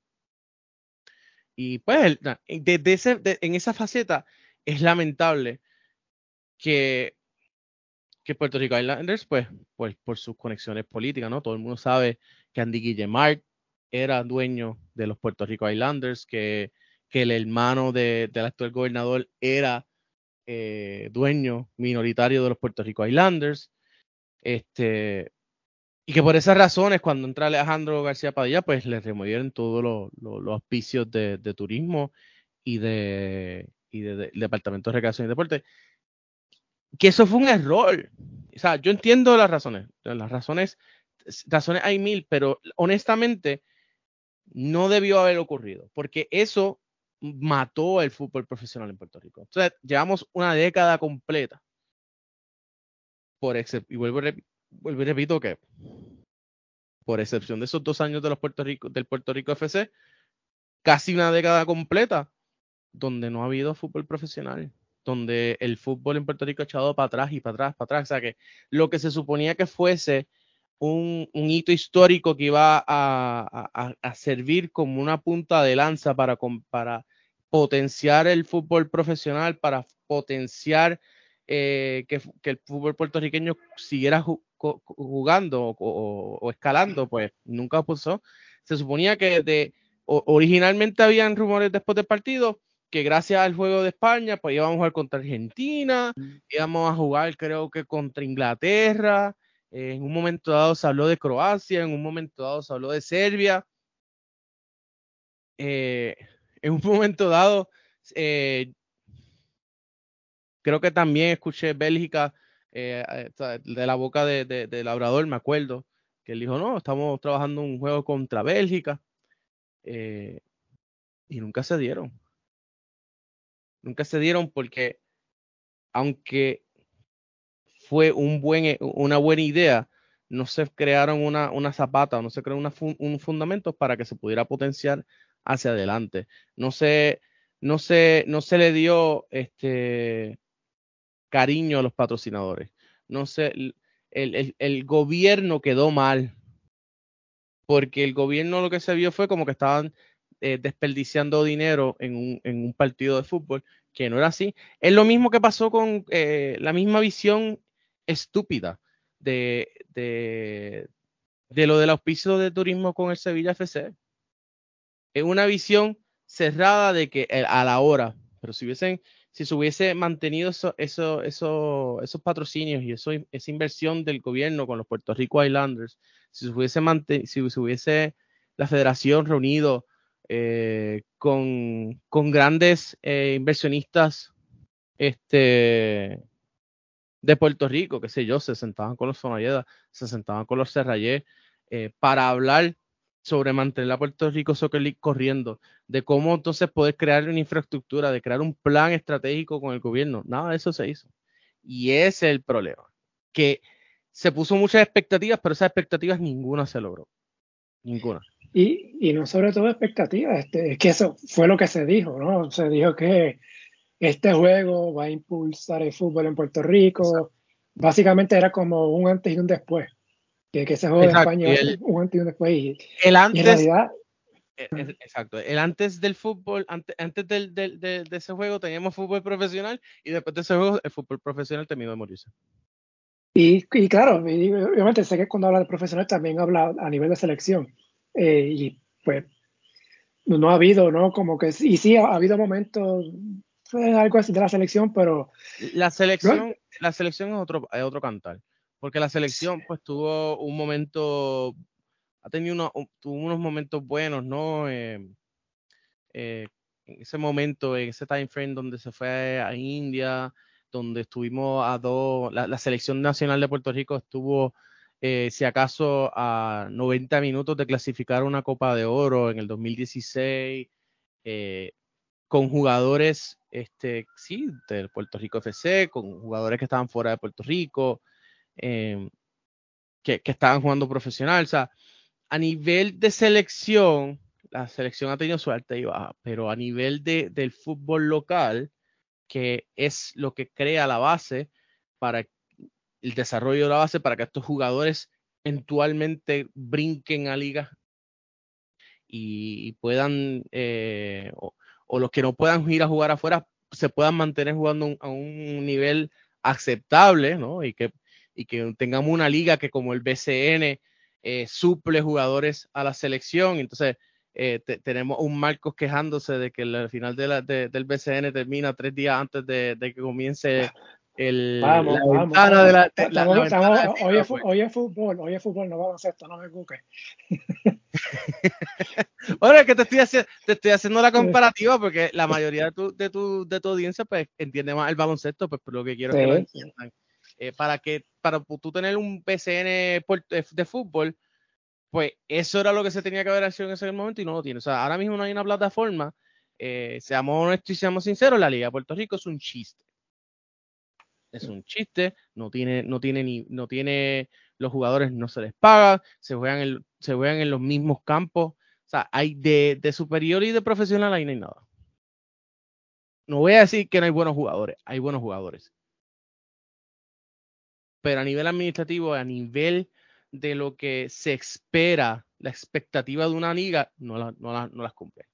Y pues, desde ese, en esa faceta es lamentable que, que Puerto Rico Islanders, pues, pues, por sus conexiones políticas, ¿no? Todo el mundo sabe que Andy Guillemart era dueño de los Puerto Rico Islanders, que, que el hermano de, del actual gobernador era eh, dueño minoritario de los Puerto Rico Islanders. Este, y que por esas razones, cuando entra Alejandro García Padilla, pues le removieron todos los auspicios de, turismo y de, y de, Departamento de Recreación y Deporte. Que eso fue un error. O sea, yo entiendo las razones. Las razones, razones hay mil, pero honestamente no debió haber ocurrido, porque eso mató el fútbol profesional en Puerto Rico. Entonces, llevamos una década completa. Por y vuelvo vuelvo y repito que, por excepción de esos dos años de los Puerto del Puerto Rico FC, casi una década completa donde no ha habido fútbol profesional, donde el fútbol en Puerto Rico ha echado para atrás y para atrás, para atrás. O sea que lo que se suponía que fuese un, hito histórico que iba a, servir como una punta de lanza para potenciar el fútbol profesional, para potenciar eh, que, el fútbol puertorriqueño siguiera jugando o, escalando, pues nunca pasó. Se suponía que de, originalmente habían rumores después del partido que gracias al juego de España, pues íbamos a jugar contra Argentina, mm. íbamos a jugar creo que contra Inglaterra, en un momento dado se habló de Croacia, en un momento dado se habló de Serbia. Eh, en un momento dado, eh, creo que también escuché Bélgica eh, de la boca de, Labrador, me acuerdo, que él dijo, no, estamos trabajando un juego contra Bélgica. y nunca se dieron. Nunca se dieron porque, aunque fue un buen, eh, una buena idea, no se crearon una, una zapata, no se creó un fundamento para que se pudiera potenciar hacia adelante. No se, no se, no se le dio este cariño a los patrocinadores. No sé, el, el, el, gobierno quedó mal. Porque el gobierno lo que se vio fue como que estaban eh, desperdiciando dinero en un, en un, partido de fútbol, que no era así. Es lo mismo que pasó con eh, la misma visión estúpida de, de, de lo del auspicio de turismo con el Sevilla FC. Es una visión cerrada de que a la hora, pero si hubiesen, si se hubiese mantenido eso, eso, eso, esos patrocinios y esa inversión del gobierno con los Puerto Rico Islanders, si se hubiese, si se hubiese la federación reunido eh, con, con, grandes eh, inversionistas este, de Puerto Rico, qué sé yo, se sentaban con los Fonalleda, se sentaban con los Serrayé eh, para hablar sobre mantener a Puerto Rico Soccer League corriendo, de cómo entonces poder crear una infraestructura, de crear un plan estratégico con el gobierno. Nada de eso se hizo. Y ese es el problema, que se puso muchas expectativas, pero esas expectativas ninguna se logró. Ninguna. Y, y no sobre todo expectativas, este, es que eso fue lo que se dijo, ¿no? Se dijo que este juego va a impulsar el fútbol en Puerto Rico. Básicamente era como un antes y un después. Que, ese juego de España un antes y un después. Y, el antes, e, exacto. El antes del fútbol, antes, antes del, del, de, ese juego teníamos fútbol profesional y después de ese juego el fútbol profesional terminó de morirse. Y, y claro, obviamente sé que cuando habla de profesional también habla a nivel de selección. Eh, y pues no ha habido, ¿no? Como que, y sí, ha habido momentos algo así de la selección, pero... La selección, la selección es otro, es otro cantar, porque la selección pues tuvo un momento, ha tenido uno, tuvo unos momentos buenos, ¿no? Eh, eh, en ese momento, en ese time frame donde se fue a India, donde estuvimos a dos, la, selección nacional de Puerto Rico estuvo, eh, si acaso, a 90 minutos de clasificar una Copa de Oro en el 2016. Eh, con jugadores, este, sí, del Puerto Rico FC, con jugadores que estaban fuera de Puerto Rico, em, que, estaban jugando profesional. O sea, a nivel de selección, la selección ha tenido suerte y baja, pero a nivel de, del fútbol local, que es lo que crea la base para el desarrollo de la base, para que estos jugadores eventualmente brinquen a liga y, puedan eh, o los que no puedan ir a jugar afuera se puedan mantener jugando a un nivel aceptable, ¿no? Y que, y que tengamos una liga que como el BCN eh, suple jugadores a la selección. Entonces, eh, tenemos un Marcos quejándose de que el final de la, del BCN termina tres días antes de, de que comience el, vamos, vamos, de la, hoy, es, fútbol, hoy es fútbol, no vamos a esto, no me busques. bueno, es que te estoy, haciendo, te estoy haciendo la comparativa porque la mayoría de tu, de tu, de tu audiencia pues entiende más el baloncesto, pues por lo que quiero que lo entiendan. Eh, para que para tú tener un PCN de fútbol, pues eso era lo que se tenía que haber hecho en ese momento y no lo tiene. O sea, ahora mismo no hay una plataforma, eh, seamos honestos y seamos sinceros, la Liga de Puerto Rico es un chiste es un chiste, no tiene, no tiene ni, no tiene, los jugadores no se les paga, se juegan en, se juegan en los mismos campos. O sea, hay de, de superior y de profesional ahí no hay nada. No voy a decir que no hay buenos jugadores, hay buenos jugadores. Pero a nivel administrativo, a nivel de lo que se espera, la expectativa de una liga, no, no, no las cumple.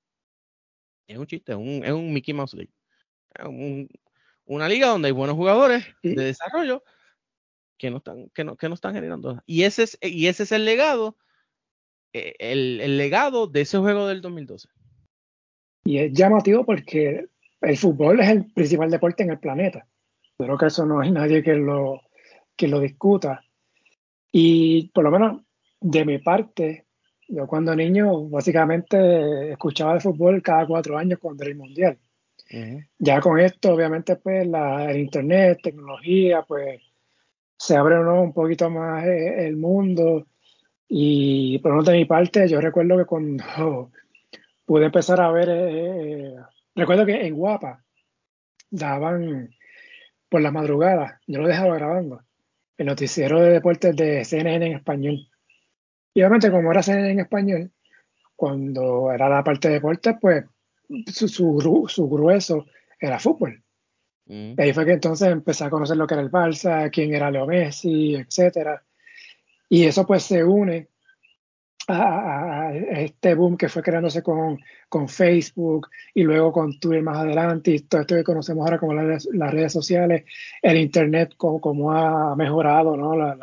Es un chiste, es un, es un Mickey Mouse League. Es una liga donde hay buenos jugadores de desarrollo que no están, que no, que no están generando. Y ese es, y ese es el legado, eh, el, el legado de ese juego del 2012. Y es llamativo porque el fútbol es el principal deporte en el planeta. Creo que eso no hay nadie que lo, que lo discuta. Y por lo menos de mi parte, yo cuando niño básicamente escuchaba de fútbol cada cuatro años cuando era el mundial. Ya con esto, obviamente, pues la, el internet, tecnología, pues se abre un poquito más eh, el mundo. Y por lo menos de mi parte, yo recuerdo que cuando pude empezar a ver, eh, eh, recuerdo que en Guapa daban por las madrugadas, yo lo dejaba grabando, el noticiero de deportes de CNN en español. Y obviamente como era CNN en español, cuando era la parte de deportes, pues su, su, grueso era fútbol. Mm. Y ahí fue que entonces empecé a conocer lo que era el Barça, quién era Leo Messi, etcétera. Y eso pues se une a, este boom que fue creándose con, con, Facebook y luego con Twitter más adelante y todo esto que conocemos ahora como las, redes sociales, el Internet como, como ha mejorado, ¿no? La,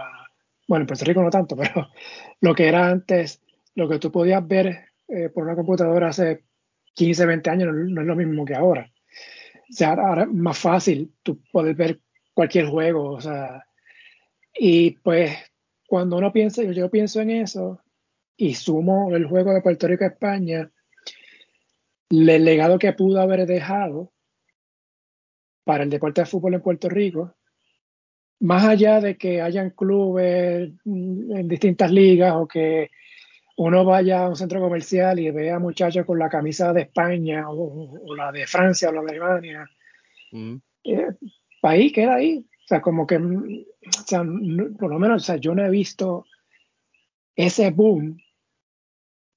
bueno, en Puerto Rico no tanto, pero lo que era antes, lo que tú podías ver eh, por una computadora hace 15, 20 años no, es lo mismo que ahora. O sea, ahora es más fácil tú poder ver cualquier juego, o sea, y pues cuando uno piensa, yo pienso en eso, y sumo el juego de Puerto Rico a España, el legado que pudo haber dejado para el deporte de fútbol en Puerto Rico, más allá de que hayan clubes en distintas ligas o que uno vaya a un centro comercial y vea muchachos con la camisa de España o, la de Francia o la de Alemania, mm. eh, ahí queda ahí. O sea, como que, por lo menos, o sea, yo no he visto ese boom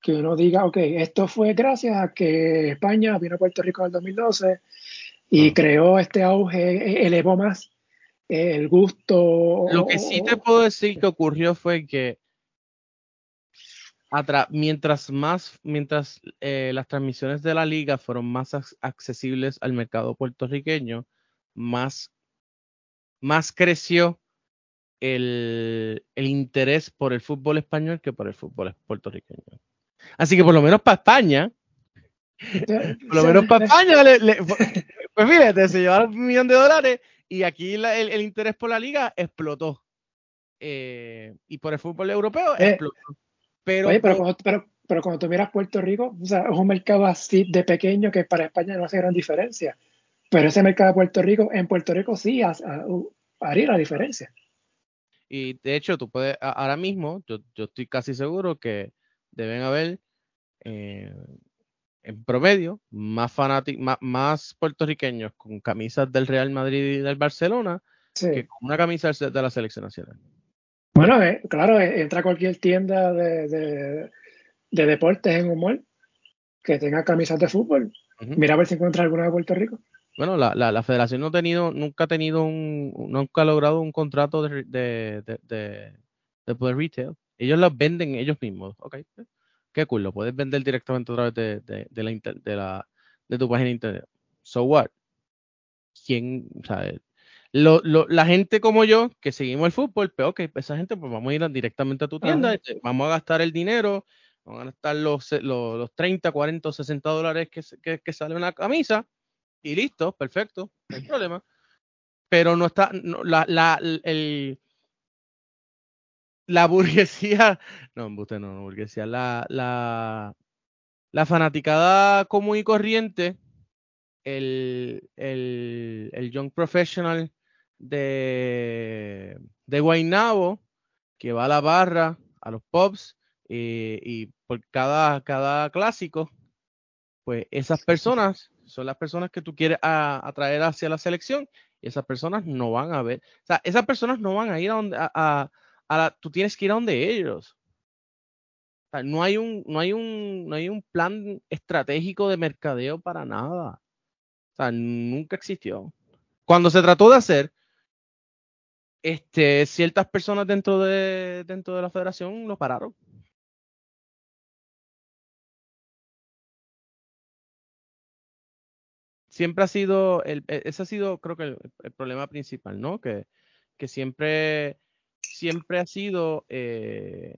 que uno diga, ok, esto fue gracias a que España vino a Puerto Rico en el 2012 y creó este auge, e-, elevó más el gusto. Lo que sí te puedo decir que ocurrió fue que mientras más, mientras eh, las transmisiones de la liga fueron más accesibles al mercado puertorriqueño, más, más creció el, el interés por el fútbol español que por el fútbol puertorriqueño. Así que por lo menos para España, por lo menos para España, pues fíjate, se llevaron un millón de dólares y aquí el, interés por la liga explotó. Eh, y por el fútbol europeo eh, explotó. Pero, pero, cuando, pero, cuando tú miras Puerto Rico, o sea, es un mercado así de pequeño que para España no hace gran diferencia. Pero ese mercado de Puerto Rico, en Puerto Rico sí haría la diferencia. Y de hecho, tú puedes, ahora mismo, yo, yo estoy casi seguro que deben haber eh, en promedio más fanáticos, más, puertorriqueños con camisas del Real Madrid y del Barcelona que con una camisa de la selección nacional. Bueno, eh, claro, eh, entra a cualquier tienda de, de, deportes en humor que tenga camisas de fútbol. Mira a ver si encuentra alguna de Puerto Rico. Bueno, la, la, federación no ha tenido, nunca ha tenido un, nunca ha logrado un contrato de, de, de, de poder retail. Ellos los venden ellos mismos. Ok, qué cool, lo puedes vender directamente a través de, de, de la, de, la, de tu página de internet. So what? ¿Quién, sabe? Lo, lo, la gente como yo, que seguimos el fútbol, pero pues, ok, pues esa gente, pues vamos a ir directamente a tu tienda, este, vamos a gastar el dinero, vamos a gastar los, los, los 30, 40 o 60 dólares que, que, que, sale una camisa, y listo, perfecto, no hay problema. Pero no está, no, la, la, el, la burguesía, no, usted no, burguesía, la, la, la fanaticada común y corriente, el, el, el Young Professional de, de Guaynabo, que va a la barra, a los pubs, y por cada, cada clásico, pues esas personas son las personas que tú quieres atraer hacia la selección y esas personas no van a ver, o sea, esas personas no van a ir a, donde, a, tú tienes que ir a donde ellos. no, hay un, no, hay un, no hay un plan estratégico de mercadeo para nada. Nunca existió. Cuando se trató de hacer, este, ciertas personas dentro de, dentro de la federación lo pararon. Siempre ha sido, el, e, ese ha sido creo que el, problema principal, ¿no? Que, que siempre, siempre ha sido eh,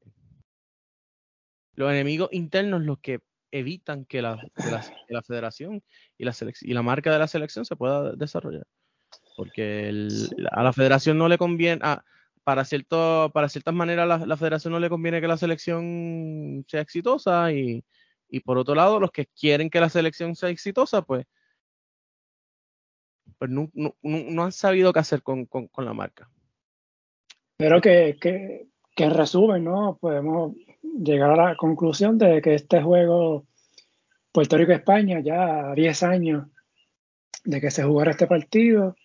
los enemigos internos los que evitan que la, la, federación y la, y la marca de la selección se pueda desarrollar. Porque a la federación no le conviene, para, cierto, para ciertas maneras la, la, federación no le conviene que la selección sea exitosa y, y, por otro lado los que quieren que la selección sea exitosa, pues, pues no, no, no han sabido qué hacer con, con, con la marca. Pero que, que, que en resumen, ¿no? Podemos llegar a la conclusión de que este juego Puerto Rico-España, ya 10 años de que se jugara este partido,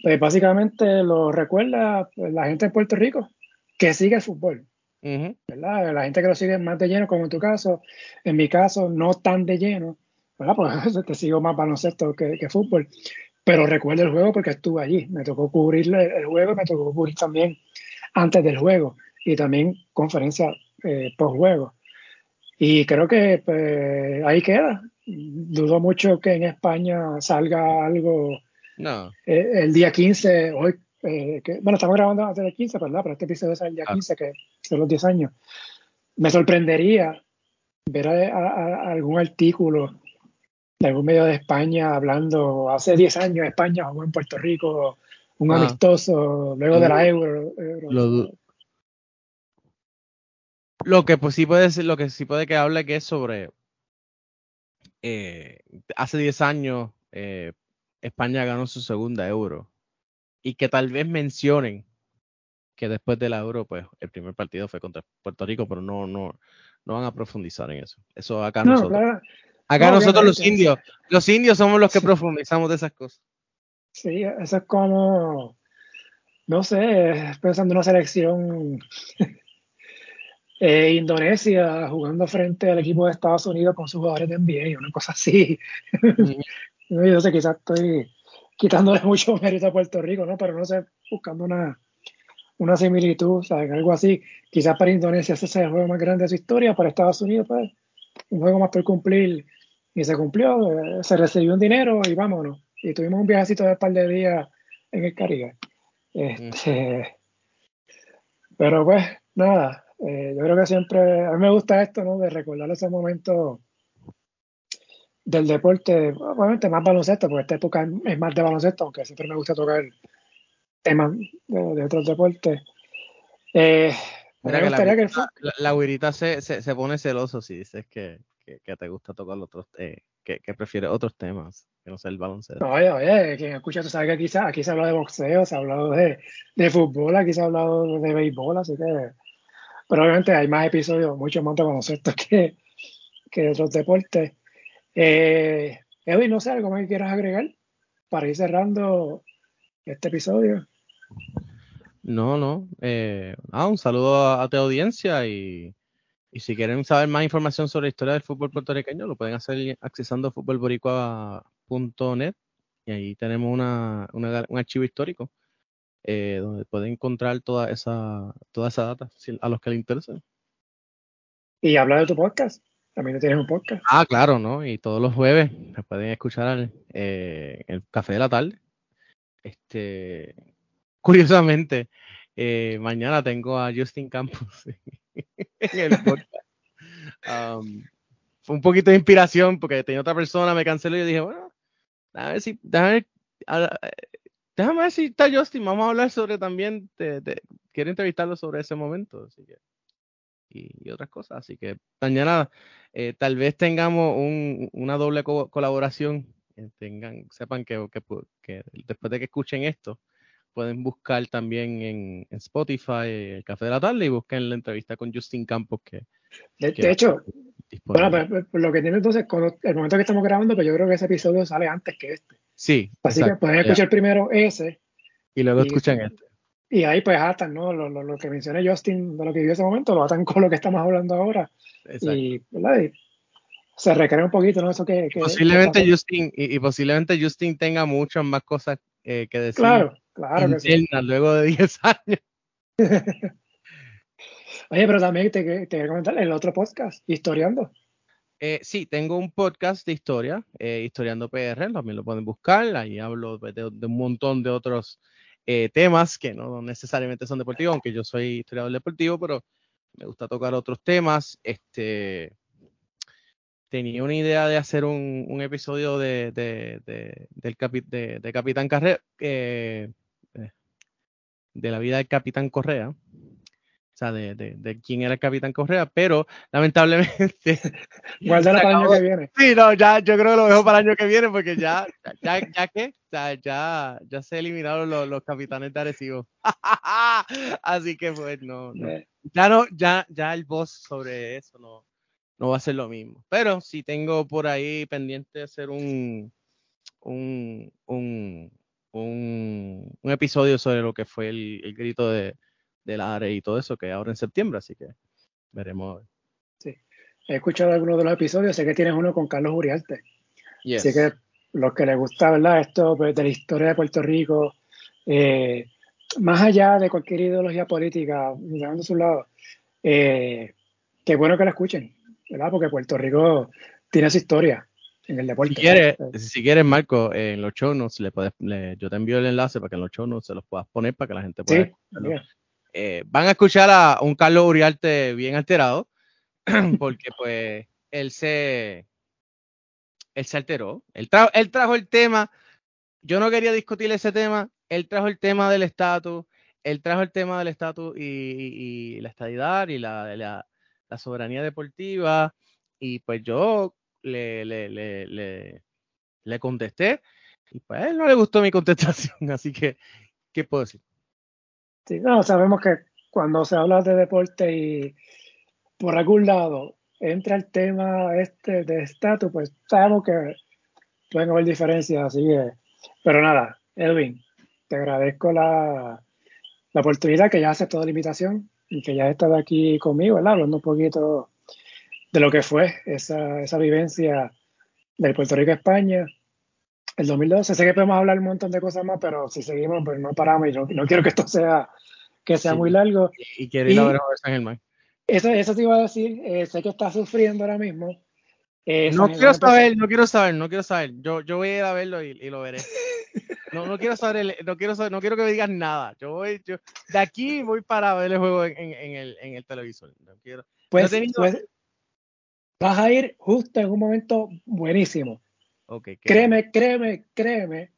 pues básicamente lo recuerda pues, la gente de Puerto Rico que sigue el fútbol. ¿verdad? La gente que lo sigue más de lleno, como en tu caso, en mi caso, no tan de lleno, ¿verdad? Pues te sigo más baloncesto que, que fútbol, pero recuerdo el juego porque estuve allí, me tocó cubrir el juego, me tocó cubrir también antes del juego y también conferencia eh, post juego. Y creo que pues, ahí queda. Dudo mucho que en España salga algo no. Eh, el día 15, hoy, eh, que, bueno, estamos grabando antes del 15, ¿verdad? Pero este episodio es el día 15, ah. que son los 10 años. Me sorprendería ver a, algún artículo de algún medio de España hablando, hace 10 años España jugó en Puerto Rico, un ah. amistoso, luego de la Euro. Lo, que pues sí puede ser, lo que sí puede que hable que es sobre eh, hace 10 años eh, España ganó su segunda euro y que tal vez mencionen que después de la euro, pues el primer partido fue contra Puerto Rico, pero no, no, no van a profundizar en eso. Eso acá nosotros. Acá nosotros los indios, los indios somos los que profundizamos de esas cosas. Sí, eso es como, no sé, pensando en una selección eh, Indonesia jugando frente al equipo de Estados Unidos con sus jugadores de NBA, una cosa así. Yo sé, quizás estoy quitándole mucho mérito a Puerto Rico, ¿no? Pero no sé, buscando una, una similitud, ¿sabes? Algo así. Quizás para Indonesia ese sea el juego más grande de su historia, para Estados Unidos, pues, un juego más por cumplir. Y se cumplió, eh, se recibió un dinero y vámonos. Y tuvimos un viajecito de un par de días en el Caribe. Este, Pero pues, nada, eh, yo creo que siempre, a mí me gusta esto, ¿no? De recordar ese momento del deporte, obviamente más baloncesto, porque esta época es más de baloncesto, aunque siempre me gusta tocar temas de, otros deportes. Eh, me gustaría la, que la, se, se, pone celoso si dices que, que, te gusta tocar otros, eh, que, que prefiere otros temas que no sea el baloncesto. Oye, oye, quien escucha, tú sabes que aquí se, aquí se habla de boxeo, se ha hablado de, de fútbol, aquí se ha hablado de béisbol, así que. Pero obviamente hay más episodios, mucho más de baloncesto que, que de otros deportes. Eh, Edwin, no sé, algo más que quieras agregar para ir cerrando este episodio. No, no. Eh, ah, un saludo a, tu audiencia y, si quieren saber más información sobre la historia del fútbol puertorriqueño, lo pueden hacer accesando futbolboricua.net y ahí tenemos una, un archivo histórico eh, donde pueden encontrar toda esa, toda esa data a los que les interesen. Y habla de tu podcast. También tienes un podcast. Ah, claro, ¿no? Y todos los jueves me pueden escuchar eh, el café de la tarde. Este, curiosamente, eh, mañana tengo a Justin Campos podcast. fue un poquito de inspiración porque tenía otra persona, me canceló y yo dije, bueno, a ver si, déjame, déjame ver si está Justin, vamos a hablar sobre también, quiero entrevistarlo sobre ese momento, así que y, otras cosas. Así que mañana eh, tal vez tengamos una doble colaboración. Eh, tengan, sepan que, que, después de que escuchen esto, pueden buscar también en, Spotify el Café de la Tarde y busquen la entrevista con Justin Campos que... De, hecho, bueno, lo que tiene entonces, el momento que estamos grabando, pues yo creo que ese episodio sale antes que este. Sí. Así que pueden escuchar primero ese. Y luego escuchan este. Y ahí pues atan, ¿no? Lo, lo, lo, que mencioné Justin de lo que vivió ese momento, lo atan con lo que estamos hablando ahora. Y, ¿verdad? se recrea un poquito, ¿no? Eso que... posiblemente Justin, y, posiblemente Justin tenga muchas más cosas eh, que decir. Claro. Claro interna luego de 10 años. Oye, pero también te, te voy a comentar el otro podcast, Historiando. Eh, sí, tengo un podcast de historia, eh, Historiando PR, también lo pueden buscar, ahí hablo de, un montón de otros eh, temas que no necesariamente son deportivos, aunque yo soy historiador deportivo, pero me gusta tocar otros temas. Este, tenía una idea de hacer un, episodio de, del de, Capitán Carrera, de la vida del Capitán Correa, sea, de, de, quién era el Capitán Correa, pero lamentablemente. Guárdalo para el año que viene. Sí, no, ya, yo creo que lo dejo para el año que viene porque ya, ya, ya que, ya, ya, ya se eliminaron los, los capitanes de Arecibo. Así que pues no, eh. ya no, ya, ya el boss sobre eso no, no va a ser lo mismo. Pero sí tengo por ahí pendiente hacer un, un, un, un, un episodio sobre lo que fue el, el grito de del ARE y todo eso, que ahora en septiembre, así que veremos. Sí, he escuchado algunos de los episodios, sé que tienes uno con Carlos Uriarte. Así que los que les gusta, ¿verdad? Esto pues, de la historia de Puerto Rico, eh, más allá de cualquier ideología política, mirando a su lado, eh, qué bueno que la escuchen, ¿verdad? Porque Puerto Rico tiene su historia en el deporte. Si quieres, si quieres Marco, en los show notes, le puedes, yo te envío el enlace para que en los show notes se los puedas poner para que la gente pueda. Sí, eh, van a escuchar a un Carlos Uriarte bien alterado, porque pues él se, él se alteró. Él, él trajo el tema, yo no quería discutir ese tema, él trajo el tema del estatus, él trajo el tema del estatus y, la estadidad y la, la, soberanía deportiva, y pues yo le, le, le, le, contesté, y pues a él no le gustó mi contestación, así que, ¿qué puedo decir? Sí, no, sabemos que cuando se habla de deporte y por algún lado entra el tema este de estatus, pues sabemos que pueden haber diferencias, así que, pero nada, Edwin, te agradezco la, la oportunidad que ya aceptó la invitación y que ya has estado aquí conmigo, ¿verdad? hablando un poquito de lo que fue esa, esa vivencia del Puerto Rico a España el 2012. Sé que podemos hablar un montón de cosas más, pero si seguimos, pues no paramos y no, quiero que esto sea, que sea muy largo. Y, quiero ir a ver a San Germán. Eso, eso te iba a decir, eh, sé que estás sufriendo ahora mismo. Eh, no quiero saber, no quiero saber, no quiero saber. Yo, yo voy a ir a verlo y, lo veré. No, no quiero saber, no quiero saber, no quiero que me digas nada. Yo voy, yo, de aquí voy para ver el juego en, en, el, en el, televisor. No quiero. Pues, pues, vas a ir justo en un momento buenísimo créeme, créeme, créeme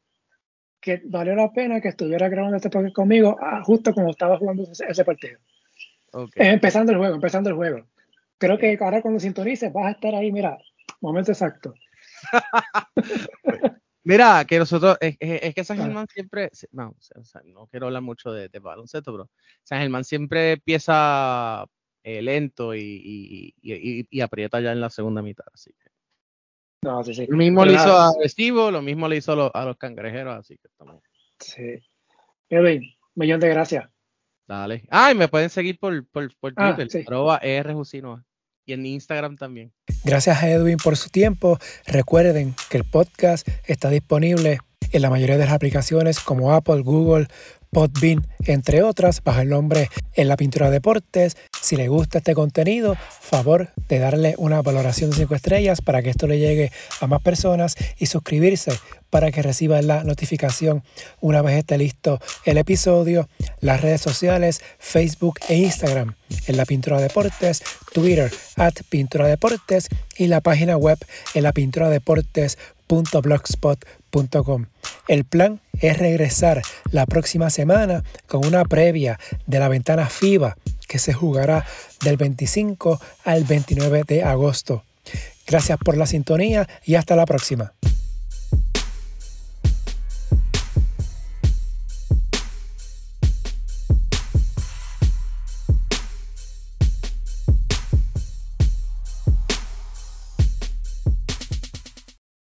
que valió la pena que estuviera grabando este podcast conmigo ah, justo cuando estaba jugando ese, partido. Eh, empezando el juego, empezando el juego. Creo que ahora cuando sintonices vas a estar ahí, mira, momento exacto. mira, que nosotros, es, que San Germán siempre, no, no quiero hablar mucho de, baloncesto, pero San Germán siempre empieza eh, lento y, y, aprieta ya en la segunda mitad, así que. No, sí, sí. Lo mismo le hizo a Recibo, lo mismo le hizo a los, cangrejeros, así que estamos. Sí. Edwin, millón de gracias. Dale. Ah, y me pueden seguir por, por, por ah, Twitter, arroba Y en Instagram también. Gracias a Edwin por su tiempo. Recuerden que el podcast está disponible en la mayoría de las aplicaciones como Apple, Google, Podbean, entre otras, bajo el nombre En la Pintura Deportes. Si le gusta este contenido, favor de darle una valoración de 5 estrellas para que esto le llegue a más personas y suscribirse para que reciba la notificación una vez esté listo el episodio, las redes sociales, Facebook e Instagram, en la Pintura Deportes, Twitter, at Pintura Deportes y la página web en la Pintura Deportes El plan es regresar la próxima semana con una previa de la ventana FIBA que se jugará del 25 al 29 de agosto. Gracias por la sintonía y hasta la próxima.